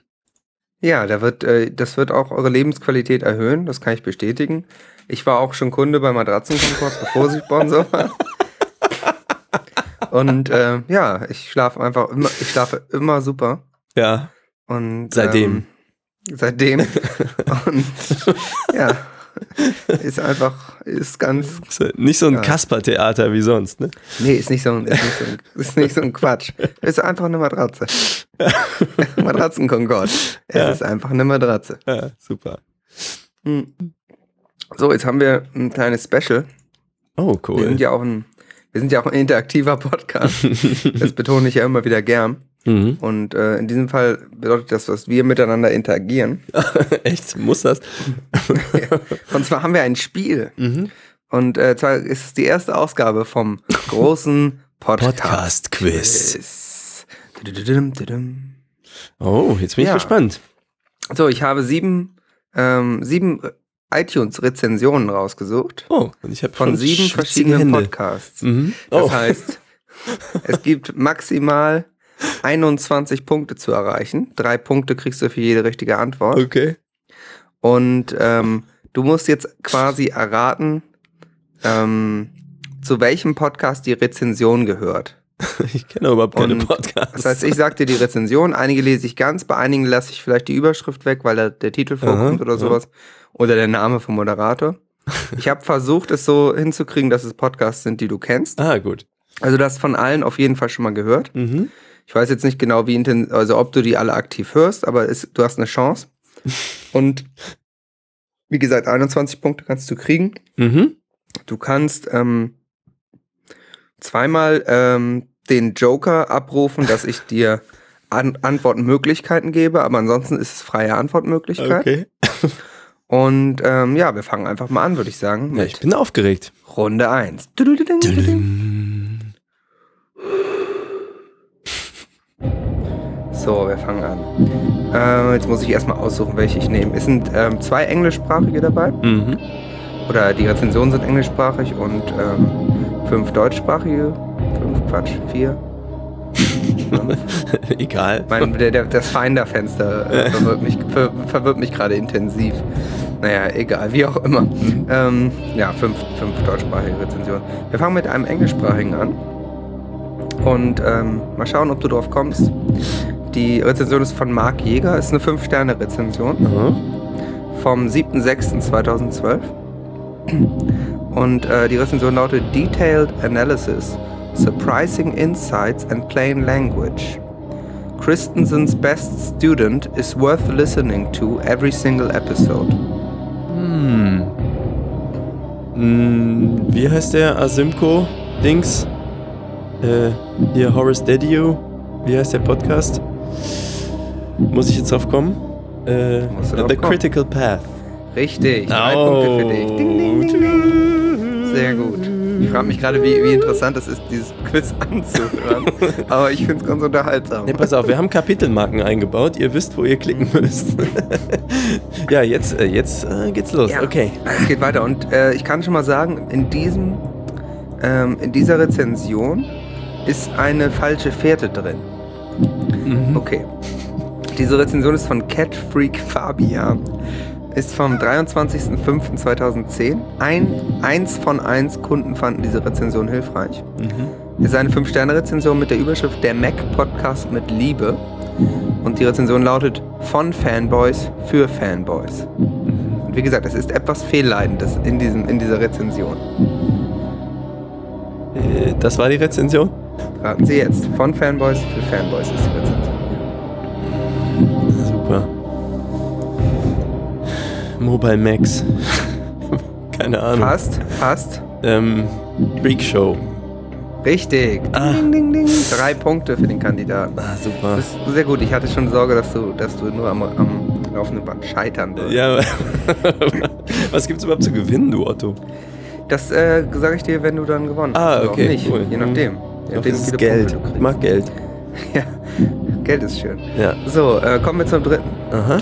Ja, da wird, äh, das wird auch eure Lebensqualität erhöhen, das kann ich bestätigen. Ich war auch schon Kunde bei Matratzenkonkord, bevor sie Sponsor waren. Und äh, ja, ich schlafe einfach immer, ich schlafe immer super. Ja. Und Seitdem. Ähm, seitdem. Und ja, ist einfach, ist ganz, Nicht so ein Ja. Kaspertheater wie sonst, ne? nee, ist nicht so ein, ist nicht so ein, ist nicht so ein Quatsch. Ist einfach eine Matratze. Matratzenkonkord. Es Ja. ist einfach eine Matratze. Ja, super. Hm. So, jetzt haben wir ein kleines Special. Oh, Wir cool. sind ja auch ein, wir sind ja auch ein interaktiver Podcast. Das betone ich ja immer wieder gern. Mhm. Und äh, in diesem Fall bedeutet das, dass wir miteinander interagieren. Echt? Muss das? Und zwar haben wir ein Spiel. Mhm. Und äh, zwar ist es die erste Ausgabe vom großen Podcast. Podcast-Quiz. Tudum. Oh, jetzt bin ich Ja. gespannt. So, ich habe sieben, ähm, sieben iTunes-Rezensionen rausgesucht. Oh, und ich habe Von sieben verschiedenen Podcasts. Mhm. Das Oh. heißt, es gibt maximal 21 Punkte zu erreichen. Drei Punkte kriegst du für jede richtige Antwort. Okay. Und ähm, du musst jetzt quasi erraten, ähm, zu welchem Podcast die Rezension gehört. Ich kenne überhaupt keine Und Podcasts. Das heißt, ich sag dir die Rezension, einige lese ich ganz, bei einigen lasse ich vielleicht die Überschrift weg, weil da der Titel vorkommt Aha, oder ja. sowas. Oder der Name vom Moderator. Ich habe versucht, es so hinzukriegen, dass es Podcasts sind, die du kennst. ah, gut. Also du hast von allen auf jeden Fall schon mal gehört. Mhm. Ich weiß jetzt nicht genau, wie intensiv, also ob du die alle aktiv hörst, aber es, du hast eine Chance. Und wie gesagt, 21 Punkte kannst du kriegen. Mhm. Du kannst ähm, zweimal ähm, den Joker abrufen, dass ich dir An Antwortmöglichkeiten gebe, aber ansonsten ist es freie Antwortmöglichkeit. Okay. Und ähm, ja, wir fangen einfach mal an, würde ich sagen, Ja, ich bin aufgeregt. Runde 1. So, wir fangen an. Äh, jetzt muss ich erstmal aussuchen, welche ich nehme. Es sind ähm, zwei englischsprachige dabei. Mhm. Oder die Rezensionen sind englischsprachig und ähm, fünf deutschsprachige. Fünf, Quatsch, vier. Egal. mein, der, der, das Finder-Fenster äh, verwirrt mich, ver, verwirrt mich gerade intensiv. Naja, egal, wie auch immer. Ähm, ja, fünf, fünf deutschsprachige Rezensionen. Wir fangen mit einem englischsprachigen an. Und ähm, mal schauen, ob du drauf kommst. Die Rezension ist von Marc Jäger, ist eine 5-Sterne-Rezension Aha. vom 7.6.2012. Und äh, die Rezension lautet Detailed Analysis, Surprising Insights and Plain Language. Christensen's best student is worth listening to every single episode. Hm. Hm, wie heißt der Asimco Dings? Äh, hier Horace Dedio. Wie heißt der Podcast? Muss ich jetzt drauf kommen? Äh, The. Critical Path. Richtig, drei Punkte für dich. Ding, ding, ding, ding. Sehr gut. Ich frage mich gerade, wie, wie interessant es ist, dieses Quiz anzuhören. Aber ich finde es ganz unterhaltsam. Ne, pass auf, wir haben Kapitelmarken eingebaut. Ihr wisst, wo ihr klicken müsst. ja, jetzt, äh, jetzt äh, geht's los. Ja. Okay. Es geht weiter und äh, ich kann schon mal sagen, in diesem, ähm, in dieser Rezension ist eine falsche Fährte drin. Mhm. Okay. Diese Rezension ist von Cat Freak Fabian. Ist vom 23.05.2010. Ein, eins von eins Kunden fanden diese Rezension hilfreich. Mhm. Ist eine 5-Sterne-Rezension mit der Überschrift Der Mac-Podcast mit Liebe. Und die Rezension lautet Von Fanboys für Fanboys. Mhm. Und wie gesagt, es ist etwas Fehlleidendes in, diesem, in dieser Rezension. Äh, das war die Rezension? Raten Sie jetzt. Von Fanboys für Fanboys ist die Rezension. Super. Mobile Max. Keine Ahnung. Fast, fast. Ähm, Freak Show. Richtig. Ah. Ding, ding, ding. Drei Punkte für den Kandidaten. Ah, super. Das ist sehr gut. Ich hatte schon Sorge, dass du, dass du nur am, am laufenden Band scheitern wirst. Ja, was gibt's überhaupt zu gewinnen, du Otto? Das äh, sage ich dir, wenn du dann gewonnen Ah, hast. oder okay, Auch nicht. cool. Je nachdem. Das ist viele Geld. Ich mag Geld. Ja, Geld ist schön. Ja. So, äh, kommen wir zum dritten. Aha.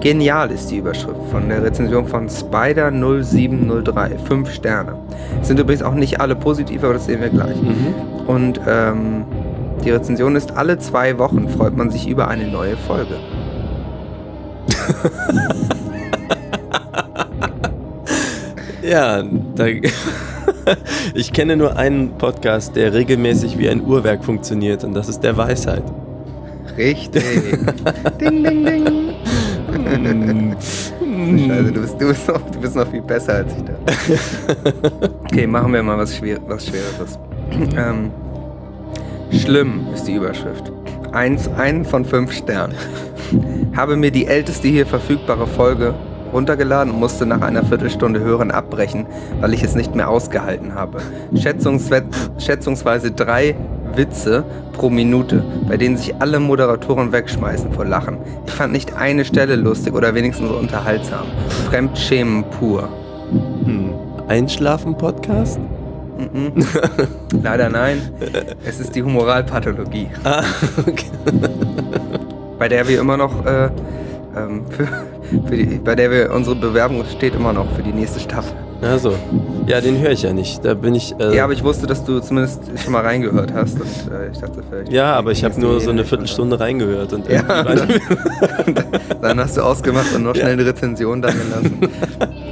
Genial ist die Überschrift von der Rezension von Spider0703. Fünf Sterne. Sind übrigens auch nicht alle positiv, aber das sehen wir gleich. Mhm. Und ähm, die Rezension ist, alle zwei Wochen freut man sich über eine neue Folge. Ja, da, ich kenne nur einen Podcast, der regelmäßig wie ein Uhrwerk funktioniert und das ist der Weisheit. Richtig. ding, ding, ding. Scheiße, du bist, du, bist noch, du bist noch viel besser als ich da. Okay, machen wir mal was, Schwer, was Schwereres. ähm, schlimm ist die Überschrift. Eins, ein von fünf Sternen. Habe mir die älteste hier verfügbare Folge runtergeladen und musste nach einer Viertelstunde Hören abbrechen, weil ich es nicht mehr ausgehalten habe. Schätzungswe schätzungsweise drei Witze pro Minute, bei denen sich alle Moderatoren wegschmeißen vor Lachen. Ich fand nicht eine Stelle lustig oder wenigstens unterhaltsam. Fremdschämen pur. Hm. Einschlafen-Podcast? Mhm. Leider nein. Es ist die Humoralpathologie, Ah, okay. bei der wir immer noch, äh, ähm, für, für die, bei der wir unsere Bewerbung steht immer noch für die nächste Staffel. Also, ja, den höre ich ja nicht. Da bin ich. Äh, Ja, aber ich wusste, dass du zumindest schon mal reingehört hast und äh, ich dachte vielleicht. ja, aber ich habe nur so eine. Viertelstunde reingehört und Ja, dann, dann hast du ausgemacht und noch schnell eine Rezension da gelassen,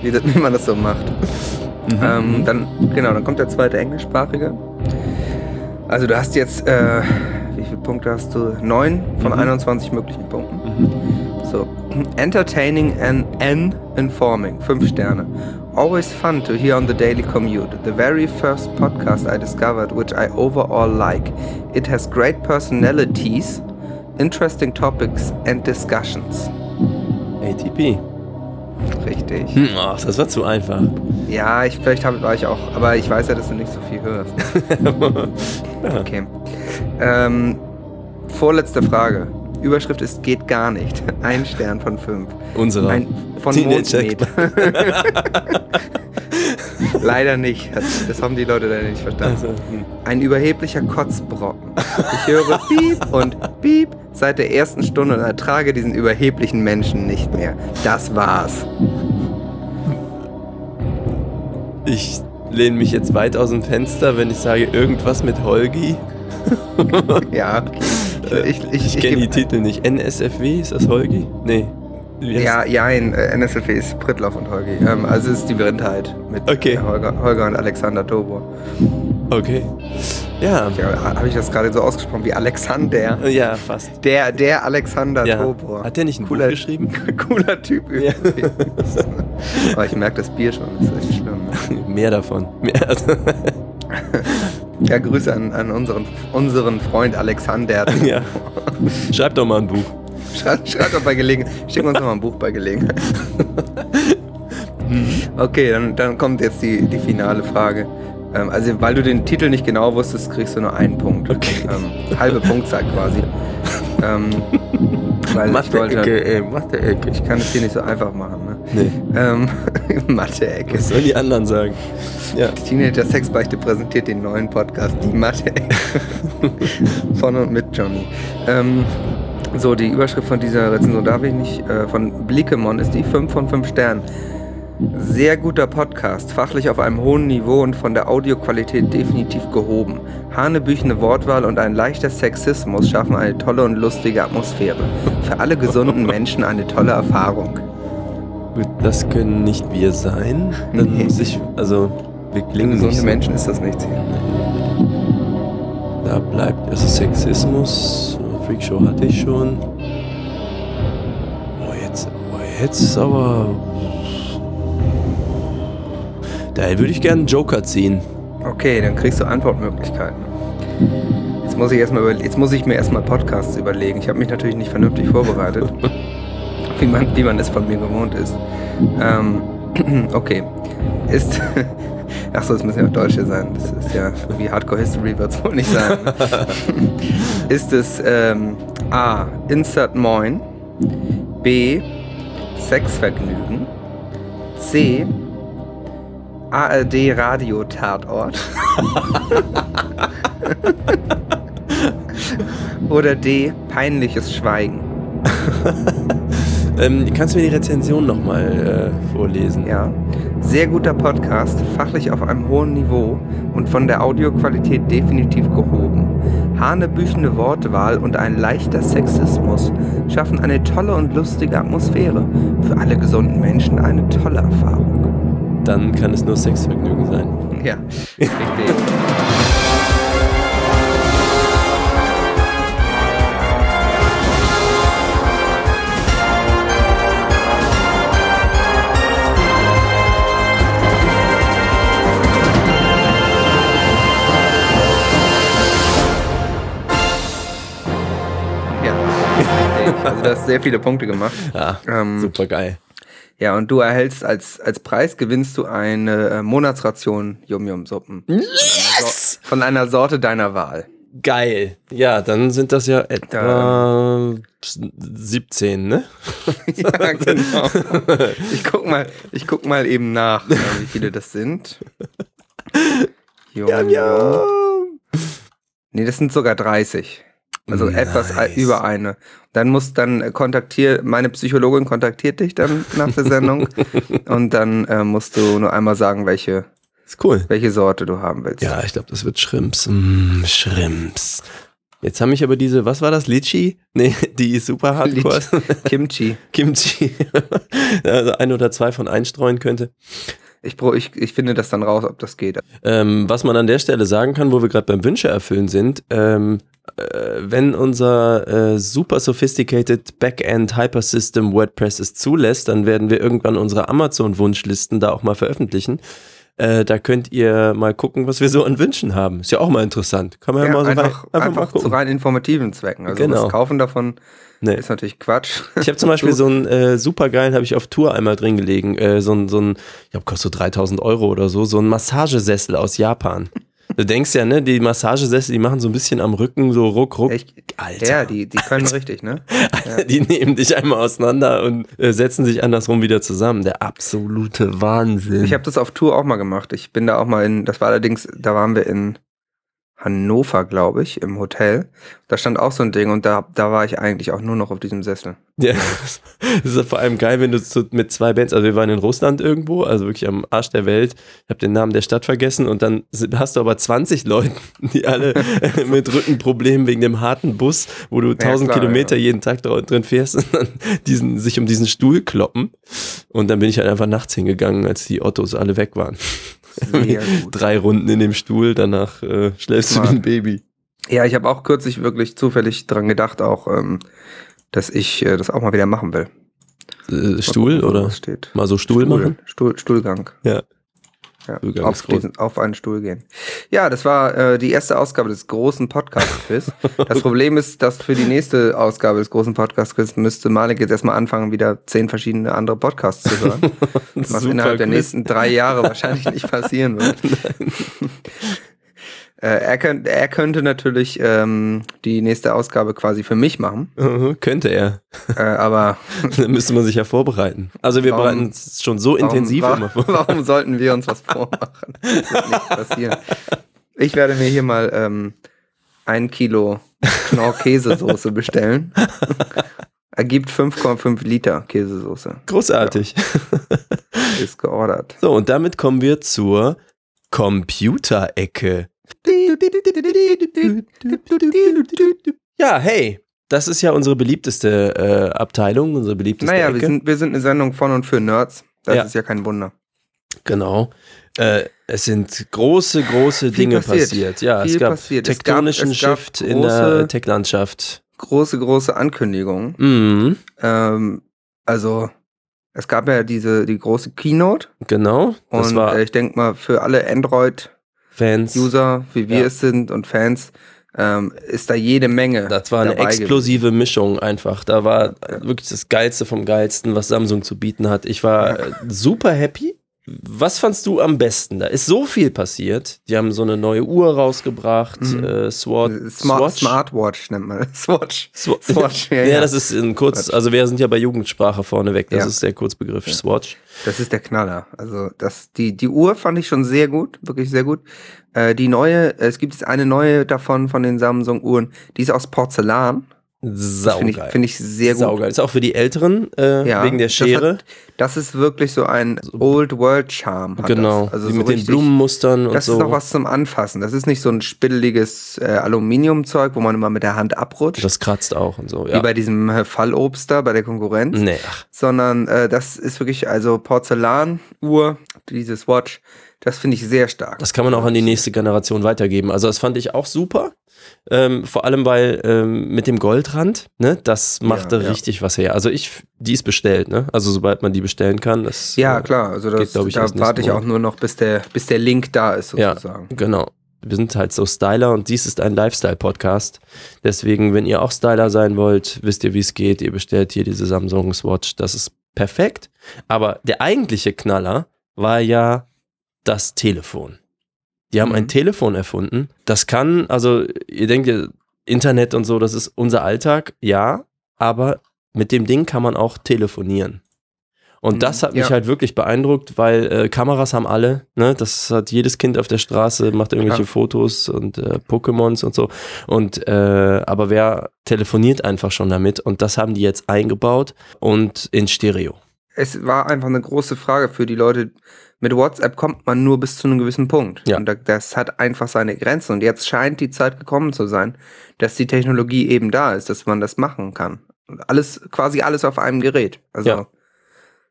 wie, wie man das so macht. Mhm. Ähm, dann, genau, dann kommt der zweite englischsprachige. Also du hast jetzt, äh, wie viele Punkte hast du? Neun von Mhm. 21 möglichen Punkten. Mhm. So, entertaining and, and informing, fünf Sterne. Always fun to hear on the daily commute. The very first podcast I discovered, which I overall like. It has great personalities, interesting topics and discussions. ATP. Richtig. Hm, ach, das war zu einfach. Ja, ich, vielleicht war ich auch, aber ich weiß ja, dass du nicht so viel hörst. ja. Okay. Ähm, vorletzte Frage. Überschrift ist geht gar nicht. Ein Stern von fünf. Unsere. Ein von Mondmet. Leider nicht. Das, das haben die Leute leider nicht verstanden. Also, hm. Ein überheblicher Kotzbrocken. Ich höre Piep und Piep seit der ersten Stunde und ertrage diesen überheblichen Menschen nicht mehr. Das war's. Ich lehne mich jetzt weit aus dem Fenster, wenn ich sage irgendwas mit Holgi. Ja, okay. Ich, ich, Ich ich, kenne die Titel nicht. NSFW, ist das Holgi? Nee. Ja, ja, in äh, NSFW ist Prittloff und Holgi. Ähm, also es ist die Berindheit mit Okay. äh, Holger, Holger und Alexander Tobor. Okay. Ja. Ja, habe ich das gerade so ausgesprochen wie Alexander? Ja, fast. Der, der Alexander Ja. Tobor. Hat der nicht ein Cooler- Buch geschrieben? Cooler Typ. Ja. Aber ich merke das Bier schon, das ist echt schlimm. Mehr davon. Mehr. Ja, Grüße an, an unseren, unseren Freund Alexander. ja. Schreib doch mal ein Buch. Schreibt schreib doch bei Gelegenheit. Schick uns doch mal ein Buch bei Gelegenheit. Okay, dann, dann kommt jetzt die, die finale Frage. Ähm, also, weil du den Titel nicht genau wusstest, kriegst du nur einen Punkt. Okay. Ähm, halbe Punktzahl quasi. ähm, weil Mathe-Ecke, ey, Mathe-Ecke. ich kann es hier nicht so einfach machen. Ne? Nee. Ähm, Mathe-Ecke. Was sollen die anderen sagen? Ja. Teenager Sexbeichte präsentiert den neuen Podcast Die Mathe-Ecke. von und mit Johnny. Ähm, so, die Überschrift von dieser Rezension darf ich nicht. Äh, von Blickemon ist die 5 von 5 Sternen. Sehr guter Podcast, fachlich auf einem hohen Niveau und von der Audioqualität definitiv gehoben. Hanebüchene Wortwahl und ein leichter Sexismus schaffen eine tolle und lustige Atmosphäre. Für alle gesunden Menschen eine tolle Erfahrung. Gut, das können nicht wir sein. Dann Nee. muss ich, also, wir Für klingen gesunde nicht so. Menschen ist das nichts hier. Da bleibt also Sexismus. Freakshow hatte ich schon. Oh, jetzt, oh, jetzt aber. Da würde ich gerne einen Joker ziehen. Okay, dann kriegst du Antwortmöglichkeiten. Jetzt muss ich, erst mal jetzt muss ich mir erstmal Podcasts überlegen. Ich habe mich natürlich nicht vernünftig vorbereitet, wie man, wie man es von mir gewohnt ist. Ähm, okay. Ist. Achso, es müssen ja auch Deutsche sein. Das ist ja wie Hardcore History wird es wohl nicht sein. ist es ähm, A. Insert Moin. B. Sexvergnügen. C. ARD Radio Tatort. Oder D. Peinliches Schweigen. Ähm, kannst du mir die Rezension nochmal äh, vorlesen? Ja. Sehr guter Podcast, fachlich auf einem hohen Niveau und von der Audioqualität definitiv gehoben. Hanebüchene Wortwahl und ein leichter Sexismus schaffen eine tolle und lustige Atmosphäre. Für alle gesunden Menschen eine tolle Erfahrung. Dann kann es nur Sexvergnügen sein. Ja, richtig. Also du hast sehr viele Punkte gemacht. Ja, Ähm, super geil. Ja, und du erhältst als, als Preis gewinnst du eine äh, Monatsration Yum-Yum-Suppen. Yes! Von einer Sorte deiner Wahl. Geil. Ja, dann sind das ja etwa 17, ne? ja, genau. Ich guck mal, ich guck mal eben nach, äh, wie viele das sind. Yum, Yum. Nee, das sind sogar 30. Also etwas Nice. über eine. Dann muss dann äh, kontaktier, meine Psychologin kontaktiert dich dann nach der Sendung und dann äh, musst du nur einmal sagen, welche, Ist cool. welche Sorte du haben willst. Ja, ich glaube, das wird Shrimps. Mm, Shrimps. Jetzt haben mich aber diese, was war das, Litchi? Nee, die ist super hardcore. Kimchi. Kimchi. also ein oder zwei von einstreuen könnte. Ich, ich, ich finde das dann raus, ob das geht. Ähm, was man an der Stelle sagen kann, wo wir gerade beim Wünsche erfüllen sind, ähm, äh, wenn unser äh, super sophisticated Backend Hypersystem WordPress es zulässt, dann werden wir irgendwann unsere Amazon-Wunschlisten da auch mal veröffentlichen. Äh, da könnt ihr mal gucken, was wir so an Wünschen haben. Ist ja auch mal interessant. Kann man ja, Ja, mal so einfach, rein, einfach, einfach mal zu gucken. rein informativen Zwecken. Also Genau. das Kaufen davon Nee. ist natürlich Quatsch. Ich habe zum Beispiel so einen äh, supergeilen, habe ich auf Tour einmal drin gelegen, äh, so ein, so ein, ich glaube, kostet so 3000 Euro oder so, so ein Massagesessel aus Japan. Du denkst ja, ne, die Massagesessel, die machen so ein bisschen am Rücken so ruck, ruck. Echt? Alter. Ja, die, die können richtig, ne? Die nehmen dich einmal auseinander und äh, setzen sich andersrum wieder zusammen. Der absolute Wahnsinn. Ich habe das auf Tour auch mal gemacht. Ich bin da auch mal in, das war allerdings, da waren wir in Hannover, glaube ich, im Hotel. Da stand auch so ein Ding und da, da war ich eigentlich auch nur noch auf diesem Sessel. Ja, das ist ja vor allem geil, wenn du zu, mit zwei Bands, also wir waren in Russland irgendwo, also wirklich am Arsch der Welt, ich habe den Namen der Stadt vergessen und dann hast du aber 20 Leute, die alle mit Rückenproblemen wegen dem harten Bus, wo du 1000 klar, Kilometer ja. jeden Tag drin fährst und dann diesen, sich um diesen Stuhl kloppen und dann bin ich halt einfach nachts hingegangen, als die Ottos alle weg waren. Sehr gut. Drei Runden in dem Stuhl, danach äh, schläfst du wie ein Baby. Ja, ich habe auch kürzlich wirklich zufällig dran gedacht, auch, ähm, dass ich äh, das auch mal wieder machen will. Äh, Stuhl Mal gucken, oder mal so Stuhl, machen? Stuhl, Stuhlgang. Ja. Ja, auf, diesen, auf einen Stuhl gehen. Ja, das war äh, die erste Ausgabe des großen Podcast-Quiz. das Problem ist, dass für die nächste Ausgabe des großen Podcast-Quiz müsste Malik jetzt erstmal anfangen, wieder zehn verschiedene andere Podcasts zu hören. was innerhalb der Quiz. nächsten drei Jahre wahrscheinlich nicht passieren wird. äh, er, könnt, er könnte natürlich ähm, die nächste Ausgabe quasi für mich machen, Mhm, Könnte er. äh, aber Dann müsste man sich ja vorbereiten. Also wir Warum- bereiten uns schon so intensiv warum, immer vor. Warum sollten wir uns was vormachen? Das wird nicht passieren. Ich werde mir hier mal ähm, ein Kilo Knorr-Käsesoße bestellen. Ergibt 5,5 Liter Käsesoße. Großartig. Ist geordert. So, und damit kommen wir zur Computerecke. Ja, hey, das ist ja unsere beliebteste äh, Abteilung, unsere beliebteste Naja, Ecke. wir sind, wir sind eine Sendung von und für Nerds. Das Ja. ist ja kein Wunder. Genau. Äh, es sind große, große Viel Dinge passiert. passiert. Ja, es Viel gab passiert. Es gab- tektonischen es gab Shift in der große- Tech-Landschaft. Große, große Ankündigungen. Mhm, Ähm, also, es gab ja diese, die große Keynote. genau. Das Und war äh, ich denke mal, für alle Android- Fans. User, wie wir Ja. es sind und Fans, ähm, ist da jede Menge. Das war eine explosive Mischung einfach. Da war wirklich das Geilste vom Geilsten, was Samsung zu bieten hat. Ich war äh, super happy. Was fandst du am besten? Da ist so viel passiert. Die haben so eine neue Uhr rausgebracht. Mhm. Äh, Swat gewesen. Smart, Swatch. Smartwatch nennt man das. Swatch. Swa- Swatch, ja, ja, ja. das ist ein kurz, Swatch. also wir sind ja bei Jugendsprache vorneweg. Das Ja. ist der Kurzbegriff Swatch. Das ist der Knaller. Also das, die, die Uhr fand ich schon sehr gut, wirklich sehr gut. Äh, die neue, es gibt jetzt eine neue davon von den Samsung-Uhren, die ist aus Porzellan. Das finde ich, Saugeil. find ich sehr gut. Saugeil. Ist auch für die Älteren, äh, Ja, wegen der das Schere. hat- Das ist wirklich so ein Old World Charm. Genau. Das. Also Wie so mit den richtig- Blumenmustern und Das so. ist noch was zum Anfassen. Das ist nicht so ein spitteliges äh, Aluminiumzeug, wo man immer mit der Hand abrutscht. Das kratzt auch und so. wie Ja. bei diesem äh, Fallobst da, bei der Konkurrenz. Nee, ach, Sondern äh, das ist wirklich also Porzellanuhr, dieses Watch, das finde ich sehr stark. Das kann man auch an die nächste Generation weitergeben. Also das fand ich auch super. Ähm, vor allem, weil ähm, mit dem Goldrand, ne, das machte ja. richtig was her. Also ich, die ist bestellt, ne? Also sobald man die bestellen kann, das ja, äh, klar, also geht, das, glaub ich, da warte ich auch nur noch, bis der, bis der Link da ist, Ja, sozusagen. genau. Wir sind halt so Styler und dies ist ein Lifestyle-Podcast. Deswegen, wenn ihr auch Styler sein wollt, wisst ihr, wie es geht. Ihr bestellt hier diese Samsung Swatch. Das ist perfekt. Aber der eigentliche Knaller war ja das Telefon. Die haben Mhm. ein Telefon erfunden. Das kann, also ihr denkt, ja, Internet und so, das ist unser Alltag, ja, aber mit dem Ding kann man auch telefonieren. Und Mhm, das hat mich ja. halt wirklich beeindruckt, weil äh, Kameras haben alle, ne? Das hat jedes Kind auf der Straße, macht irgendwelche Ja. Fotos und äh, Pokémons und so. Und äh, aber wer telefoniert einfach schon damit und das haben die jetzt eingebaut und in Stereo. Es war einfach eine große Frage für die Leute. Mit WhatsApp kommt man nur bis zu einem gewissen Punkt. Ja. Und da- das hat einfach seine Grenzen. Und jetzt scheint die Zeit gekommen zu sein, dass die Technologie eben da ist, dass man das machen kann. Und alles, quasi alles auf einem Gerät. Also, Ja.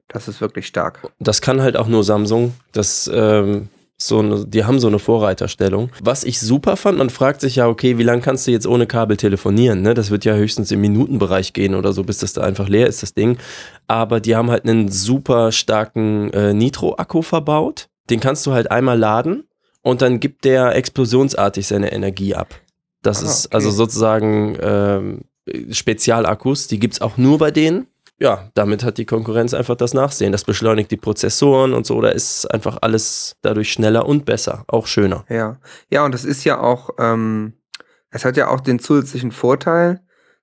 das ist wirklich stark. Das kann halt auch nur Samsung. Das, ähm, so eine, die haben so eine Vorreiterstellung. Was ich super fand, man fragt sich ja, okay, wie lange kannst du jetzt ohne Kabel telefonieren? Ne? Das wird ja höchstens im Minutenbereich gehen oder so, bis das da einfach leer ist, das Ding. Aber die haben halt einen super starken äh, Nitro-Akku verbaut. Den kannst du halt einmal laden und dann gibt der explosionsartig seine Energie ab. Das Ah, ist okay. also sozusagen ähm, Spezialakkus, die gibt's auch nur bei denen ja, damit hat die Konkurrenz einfach das Nachsehen. Das beschleunigt die Prozessoren und so. Da ist einfach alles dadurch schneller und besser, auch schöner. Ja. Ja, und das ist ja auch, ähm, es hat ja auch den zusätzlichen Vorteil,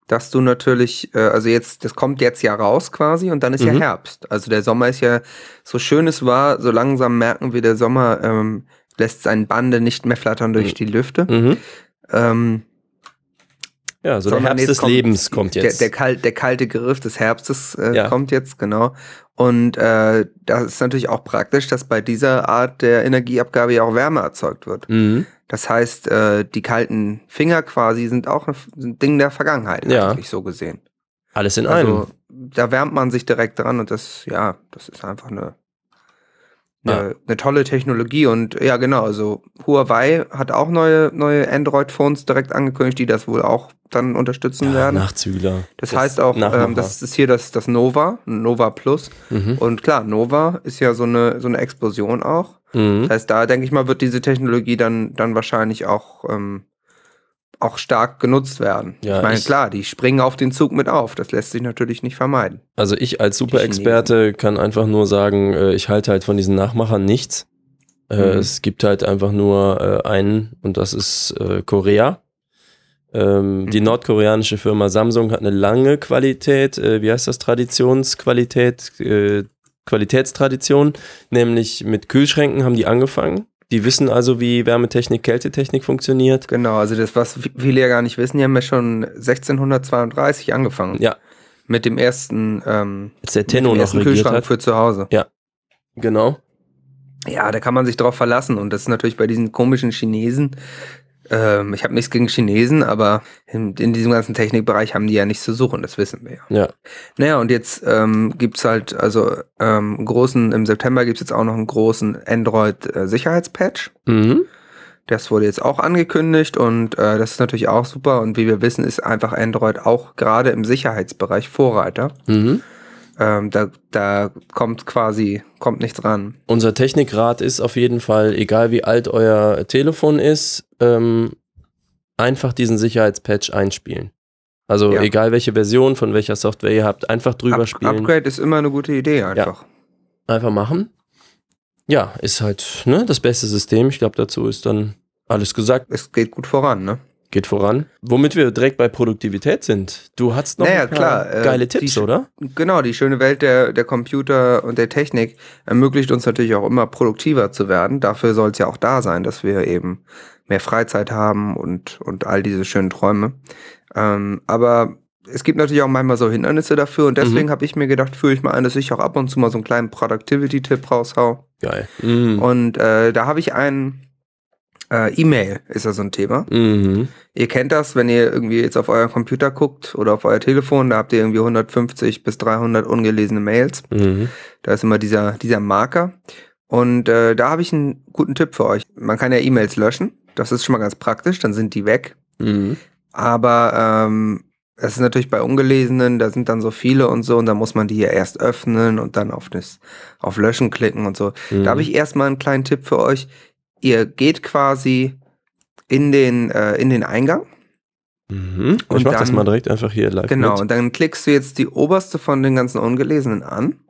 dass du natürlich, äh, also jetzt, das kommt jetzt ja raus quasi und dann ist ja Mhm. Herbst. Also der Sommer ist ja, so schön es war, so langsam merken wir, der Sommer ähm, lässt seinen Bande nicht mehr flattern durch Mhm. die Lüfte. Mhm. Ähm, Ja, so der Herbst des Lebens kommt jetzt. Der, der, kalt, der kalte Griff des Herbstes äh, Ja. kommt jetzt, genau. Und äh, das ist natürlich auch praktisch, dass bei dieser Art der Energieabgabe ja auch Wärme erzeugt wird. mhm. Das heißt, äh, die kalten Finger quasi sind auch ein Ding der Vergangenheit, Ja. eigentlich so gesehen. Alles in einem. Also da wärmt man sich direkt dran und das, ja, das ist einfach eine eine, eine tolle Technologie und ja, genau, also Huawei hat auch neue, neue Android-Phones direkt angekündigt, die das wohl auch dann unterstützen Ja, werden. Nachzügler. Das, heißt auch, ähm, das ist hier das, das Nova, Nova Plus. Mhm. Und klar, Nova ist ja so eine, so eine Explosion auch. Mhm. Das heißt, da denke ich mal, wird diese Technologie dann, dann wahrscheinlich auch, ähm, auch stark genutzt werden. Ja, ich meine, ich- klar, die springen auf den Zug mit auf. Das lässt sich natürlich nicht vermeiden. Also ich als Super-Experte kann einfach nur sagen, äh, ich halte halt von diesen Nachmachern nichts. Äh, Mhm. Es gibt halt einfach nur äh, einen und das ist Korea. Ähm, Die Mhm. nordkoreanische Firma Samsung hat eine lange Qualität, wie heißt das, Traditionsqualität, Qualitätstradition, nämlich mit Kühlschränken haben die angefangen. Die wissen also, wie Wärmetechnik, Kältetechnik funktioniert. Genau, also das, was viele ja gar nicht wissen, die haben ja schon 1632 angefangen. Ja, Mit dem ersten, ähm, als der mit Tenno dem noch ersten Kühlschrank hat. für zu Hause. Genau. Ja, da kann man sich drauf verlassen. Und das ist natürlich bei diesen komischen Chinesen. Ähm, ich habe nichts gegen Chinesen, aber in, in diesem ganzen Technikbereich haben die ja nichts zu suchen, das wissen wir ja. Ja. Naja, und jetzt ähm, gibt's halt, also ähm, großen, im September gibt's jetzt auch noch einen großen Android-Sicherheitspatch. Mhm. Das wurde jetzt auch angekündigt und äh, das ist natürlich auch super. Und wie wir wissen, ist einfach Android auch gerade im Sicherheitsbereich Vorreiter. Mhm. Ähm, da, da kommt quasi, kommt nichts ran. Unser Technikrat ist auf jeden Fall, egal wie alt euer Telefon ist, ähm, einfach diesen Sicherheitspatch einspielen. Also Ja. egal welche Version von welcher Software ihr habt, einfach drüber Up spielen, Upgrade ist immer eine gute Idee einfach. einfach machen. Ja, ist halt ne, das beste System. Ich glaube, dazu ist dann alles gesagt. Es geht gut voran, ne? Geht voran. Womit wir direkt bei Produktivität sind. Du hast noch Naja, klar, äh, geile die Tipps, sch- oder? Genau, die schöne Welt der, der Computer und der Technik ermöglicht uns natürlich auch immer produktiver zu werden. Dafür soll es ja auch da sein, dass wir eben mehr Freizeit haben und, und all diese schönen Träume. Ähm, aber es gibt natürlich auch manchmal so Hindernisse dafür und deswegen Mhm. habe ich mir gedacht, führe ich mal ein, dass ich auch ab und zu mal so einen kleinen Productivity-Tipp raushau. Geil. Mhm. Und äh, da habe ich einen äh, E-Mail, ist ja so ein Thema. Mhm. Ihr kennt das, wenn ihr irgendwie jetzt auf euren Computer guckt oder auf euer Telefon, da habt ihr irgendwie 150 bis 300 ungelesene Mails. Mhm. Da ist immer dieser, dieser Marker. Und äh, da habe ich einen guten Tipp für euch. Man kann ja E-Mails löschen. Das ist schon mal ganz praktisch, dann sind die weg. Mhm. Aber ähm, es ist natürlich bei ungelesenen, da sind dann so viele und so, und da muss man die ja erst öffnen und dann auf das auf Löschen klicken und so. Mhm. Da habe ich erstmal einen kleinen Tipp für euch. Ihr geht quasi in den, äh, in den Eingang. Mhm. Ich Und mach das dann- mal direkt einfach hier live Genau, mit. und dann klickst du jetzt die oberste von den ganzen Ungelesenen an.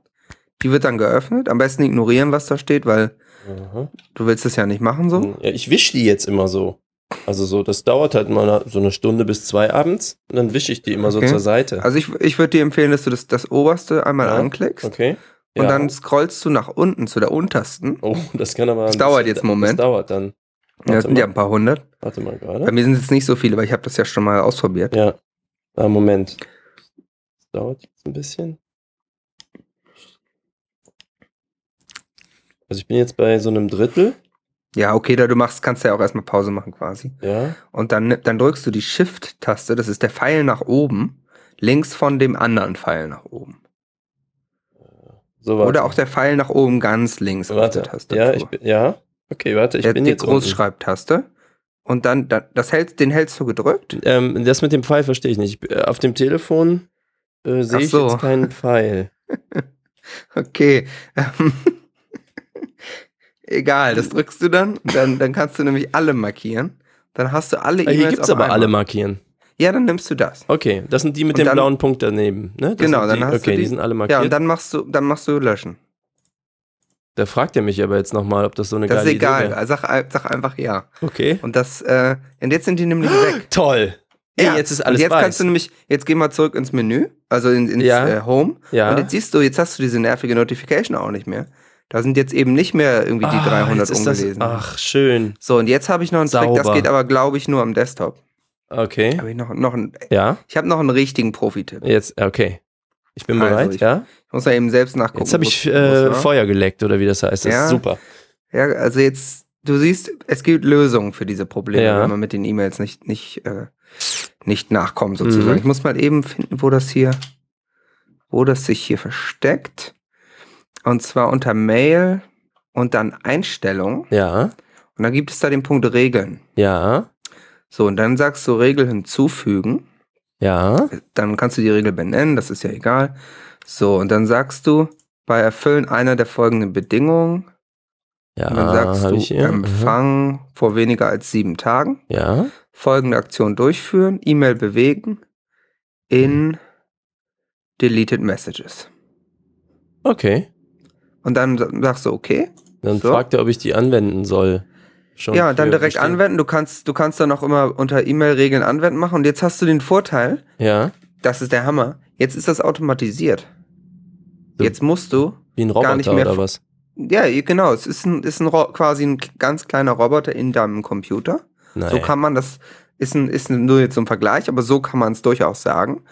Die wird dann geöffnet. Am besten ignorieren, was da steht, weil Aha. du willst es ja nicht machen so. Ja, ich wische die jetzt immer so. Also so, das dauert halt mal so eine Stunde bis zwei abends und dann wische ich die immer Okay. so zur Seite. Also ich, ich würde dir empfehlen, dass du das, das oberste einmal Ja, anklickst okay. Und Ja. dann scrollst du nach unten zu der untersten. Oh, das kann aber. Das dauert jetzt einen Moment. Das dauert dann. Ja, das Warte sind ja mal, ein paar hundert. warte mal Bei gerade. mir sind es jetzt nicht so viele, weil ich habe das ja schon mal ausprobiert. Ja. Ah, Moment. Das dauert jetzt ein bisschen. Also ich bin jetzt bei so einem Drittel. Ja, okay, da du machst, kannst du ja auch erstmal Pause machen quasi. Ja. Und dann, dann drückst du die Shift-Taste, das ist der Pfeil nach oben, links von dem anderen Pfeil nach oben. So. Oder auch der Pfeil nach oben ganz links auf Warte. der Tastatur. Ja, ich bin, ja. Okay, warte, ich der, bin die jetzt unten. Großschreibtaste. Und dann, da- das hält, den hältst du gedrückt. Ähm, das mit dem Pfeil verstehe ich nicht. Ich, äh, auf dem Telefon äh, sehe Ach ich so. jetzt keinen Pfeil. Okay. Ähm, Egal, das drückst du dann. Dann, dann kannst du nämlich alle markieren. Dann hast du alle Hier E-Mails gibt es auf aber alle einmal. markieren. Ja, dann nimmst du das. Okay, das sind die mit Und dem dann- blauen Punkt daneben. Ne? Das Genau, sind dann die, hast du okay, die- die sind alle markiert. Ja, und dann machst du, dann machst du löschen. da fragt er mich aber jetzt nochmal, ob das so eine Das ist geile egal. Idee wäre. Also Sag, sag einfach ja. Okay. Und das, äh, und jetzt sind die nämlich weg. Toll. Ey, Ja, jetzt ist alles und jetzt weiß. kannst du nämlich, jetzt geh mal zurück ins Menü, also in, ins Ja. äh, Home. ja. Und jetzt siehst du, jetzt hast du diese nervige Notification auch nicht mehr. Da sind jetzt eben nicht mehr irgendwie die Ah, 300 jetzt ist das, ungelesen. Ach, schön. So, und jetzt habe ich noch einen Trick, das Sauber. geht aber, glaube ich, nur am Desktop. Okay. Habe ich noch, noch einen, Ja, ich habe noch einen richtigen Profi-Tipp. jetzt, okay. Ich bin Also, bereit, ich- ja? Ich muss da eben selbst nachgucken. Jetzt habe ich äh, es war. Feuer geleckt, oder wie das heißt. Das Ja. ist super. Ja, also jetzt, du siehst, es gibt Lösungen für diese Probleme, Ja. wenn man mit den E-Mails nicht, nicht, äh, nicht nachkommt, sozusagen. Mhm. Ich muss mal eben finden, wo das hier, wo das sich hier versteckt. Und zwar unter Mail und dann Einstellungen Ja, und dann gibt es da den Punkt Regeln. ja, So, und dann sagst du Regel hinzufügen. ja. Dann kannst du die Regel benennen, das ist ja egal. So, und dann sagst du bei Erfüllen einer der folgenden Bedingungen. Ja, Und dann sagst du ich. Mhm. Empfang vor weniger als sieben Tagen. Ja, Folgende Aktion durchführen. E-Mail bewegen in Deleted Messages. okay. Und dann sagst du okay. Dann So. fragt er, ob ich die anwenden soll. Schon ja, dann direkt bestehend- anwenden. Du kannst, du kannst dann auch immer unter E-Mail-Regeln anwenden machen. Und jetzt hast du den Vorteil, Ja, das ist der Hammer. Jetzt ist das automatisiert. So. Jetzt musst du, wie ein Gar nicht Roboter mehr oder was? ja, genau, es ist ein, ist ein quasi ein ganz kleiner Roboter in deinem Computer. Nein. So kann man das, ist, ein, ist nur jetzt so ein Vergleich, aber so kann man es durchaus sagen.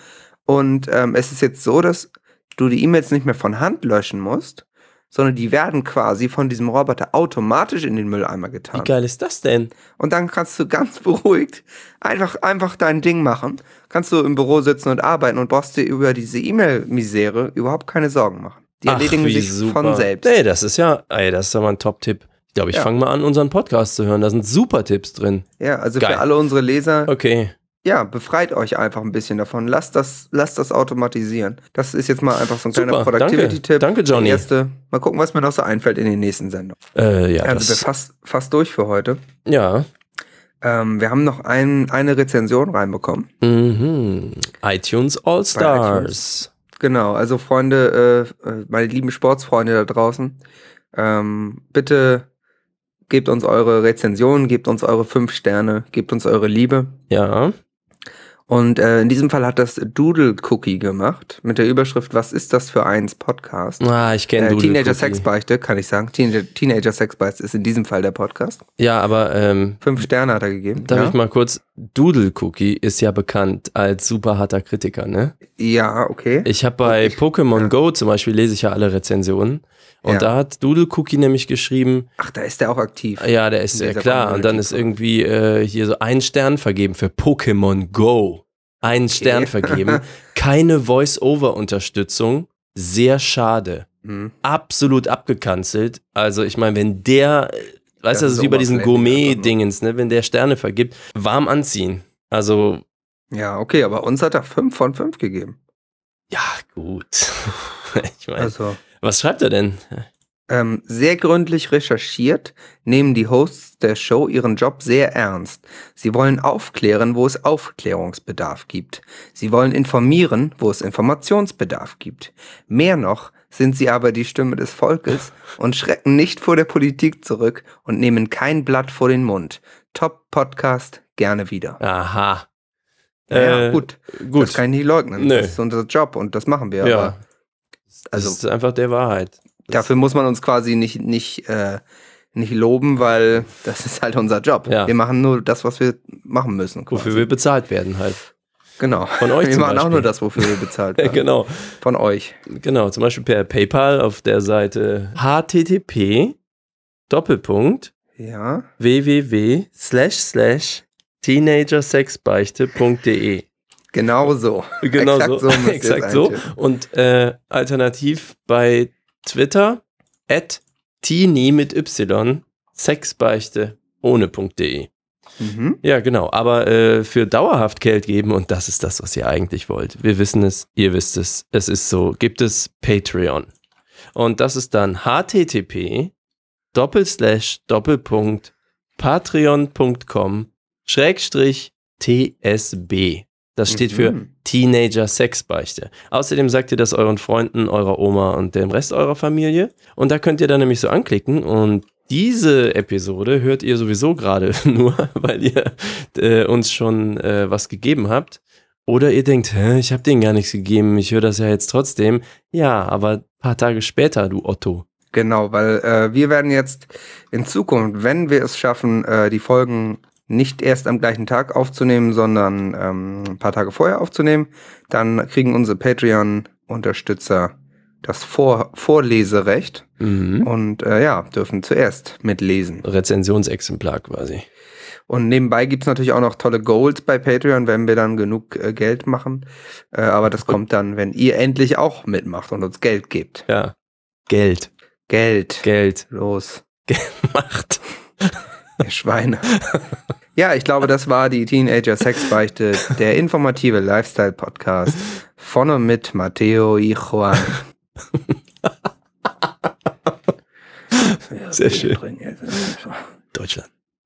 Und ähm, es ist jetzt so, dass du die E-Mails nicht mehr von Hand löschen musst, sondern die werden quasi von diesem Roboter automatisch in den Mülleimer Wie getan. geil ist das denn? Und dann kannst du ganz beruhigt einfach, einfach dein Ding machen. Kannst du im Büro sitzen und arbeiten und brauchst dir über diese E-Mail-Misere überhaupt keine Sorgen machen. Die erledigen wie sich von selbst. Ey, das ist ja, ey, das ist aber ein Top-Tipp. Ich glaube, ich Ja. fange mal an, unseren Podcast zu hören. Da sind super Tipps drin. Ja, also Geil. für alle unsere Leser, Okay. Ja, befreit euch einfach ein bisschen davon. Lasst das, lasst das automatisieren. Das ist jetzt mal einfach so ein kleiner Productivity-Tipp. danke. Danke, Johnny. Erste, mal gucken, was mir noch so einfällt in den nächsten Sendungen. Äh, ja, also wir fast, fast durch für heute. ja. Ähm, wir haben noch ein, eine Rezension reinbekommen. Mhm. iTunes All-Stars. Genau, also Freunde, äh, äh, meine lieben Sportsfreunde da draußen, ähm, bitte gebt uns eure Rezensionen, gebt uns eure fünf Sterne, gebt uns eure Liebe. Ja. Und äh, in diesem Fall hat das Doodle Cookie gemacht mit der Überschrift Was ist das für eins Podcast? Ah, ich kenne Äh, Doodle Teenager Cookie. Sexbeichte, kann ich sagen. Teenager, Teenager Sexbeichte ist in diesem Fall der Podcast. Ja, aber ähm, Fünf Sterne hat er gegeben. darf ja? ich mal kurz, Doodle Cookie ist ja bekannt als super harter Kritiker, ne? ja, okay. Ich habe bei Pokémon ja. Go zum Beispiel, lese ich ja alle Rezensionen. Und Ja. da hat Doodle Cookie nämlich geschrieben, Ach, da ist der auch aktiv. ja, der ist ja klar. Und dann ist irgendwie äh, hier so ein Stern vergeben für Pokémon Go. Ein Stern vergeben. Keine Voice-Over-Unterstützung. Sehr schade. Hm. Absolut abgekanzelt. Also ich meine, wenn der, äh, weißt du, Das ist wie bei diesen Gourmet-Dingens, ne? Wenn der Sterne vergibt, warm anziehen. Also, Ja, okay, aber uns hat er fünf von fünf gegeben. ja, gut. ich meine, Also. Was schreibt er denn? Ähm, sehr gründlich recherchiert, nehmen die Hosts der Show ihren Job sehr ernst. Sie wollen aufklären, wo es Aufklärungsbedarf gibt. Sie wollen informieren, wo es Informationsbedarf gibt. Mehr noch sind sie aber die Stimme des Volkes und schrecken nicht vor der Politik zurück und nehmen kein Blatt vor den Mund. Top Podcast, gerne wieder. Aha. Ja, Äh, gut, Gut. das kann ich nicht leugnen. Nö. Das ist unser Job und das machen wir. ja. Aber Also, das ist einfach der Wahrheit. Dafür muss man uns quasi nicht, nicht, äh, nicht loben, weil das ist halt unser Job. Ja. Wir machen nur das, was wir machen müssen. Quasi. Wofür wir bezahlt werden halt. genau. Von euch Wir machen auch Beispiel. nur das, wofür wir bezahlt werden. genau. Von euch. Genau, zum Beispiel per PayPal auf der Seite http Doppelpunkt Ja. www slash slash teenagersexbeichte.de Genau so. Genau Exakt so, so exakt so. Und äh, alternativ bei Twitter at teeny mit y sexbeichte ohne.de. Mhm. Ja, genau. Aber äh, für dauerhaft Geld geben, und das ist das, was ihr eigentlich wollt. Wir wissen es, ihr wisst es, es ist so, gibt es Patreon. Und das ist dann http doppelslash doppelpunkt patreon.com schrägstrich tsb. Das steht für Mhm. Teenager Sexbeichte. Außerdem sagt ihr das euren Freunden, eurer Oma und dem Rest eurer Familie. Und da könnt ihr dann nämlich so anklicken und diese Episode hört ihr sowieso gerade nur, weil ihr äh, uns schon äh, was gegeben habt. Oder ihr denkt, Hä, ich habe denen gar nichts gegeben, ich höre das ja jetzt trotzdem. Ja, aber ein paar Tage später, du Otto. Genau, weil äh, wir werden jetzt in Zukunft, wenn wir es schaffen, äh, die Folgen nicht erst am gleichen Tag aufzunehmen, sondern ähm, ein paar Tage vorher aufzunehmen, dann kriegen unsere Patreon-Unterstützer das Vor Vorleserecht Mhm. und äh, ja, dürfen zuerst mitlesen. Rezensionsexemplar quasi. Und nebenbei gibt's natürlich auch noch tolle Goals bei Patreon, wenn wir dann genug äh, Geld machen. Äh, aber das kommt dann, wenn ihr endlich auch mitmacht und uns Geld gebt. Ja. Geld. Geld. Geld Los, macht. Ihr Schweine. ja, ich glaube, das war die Teenager Sexbeichte, der informative Lifestyle-Podcast von und mit Matteo y Juan. Sehr schön. Deutschland.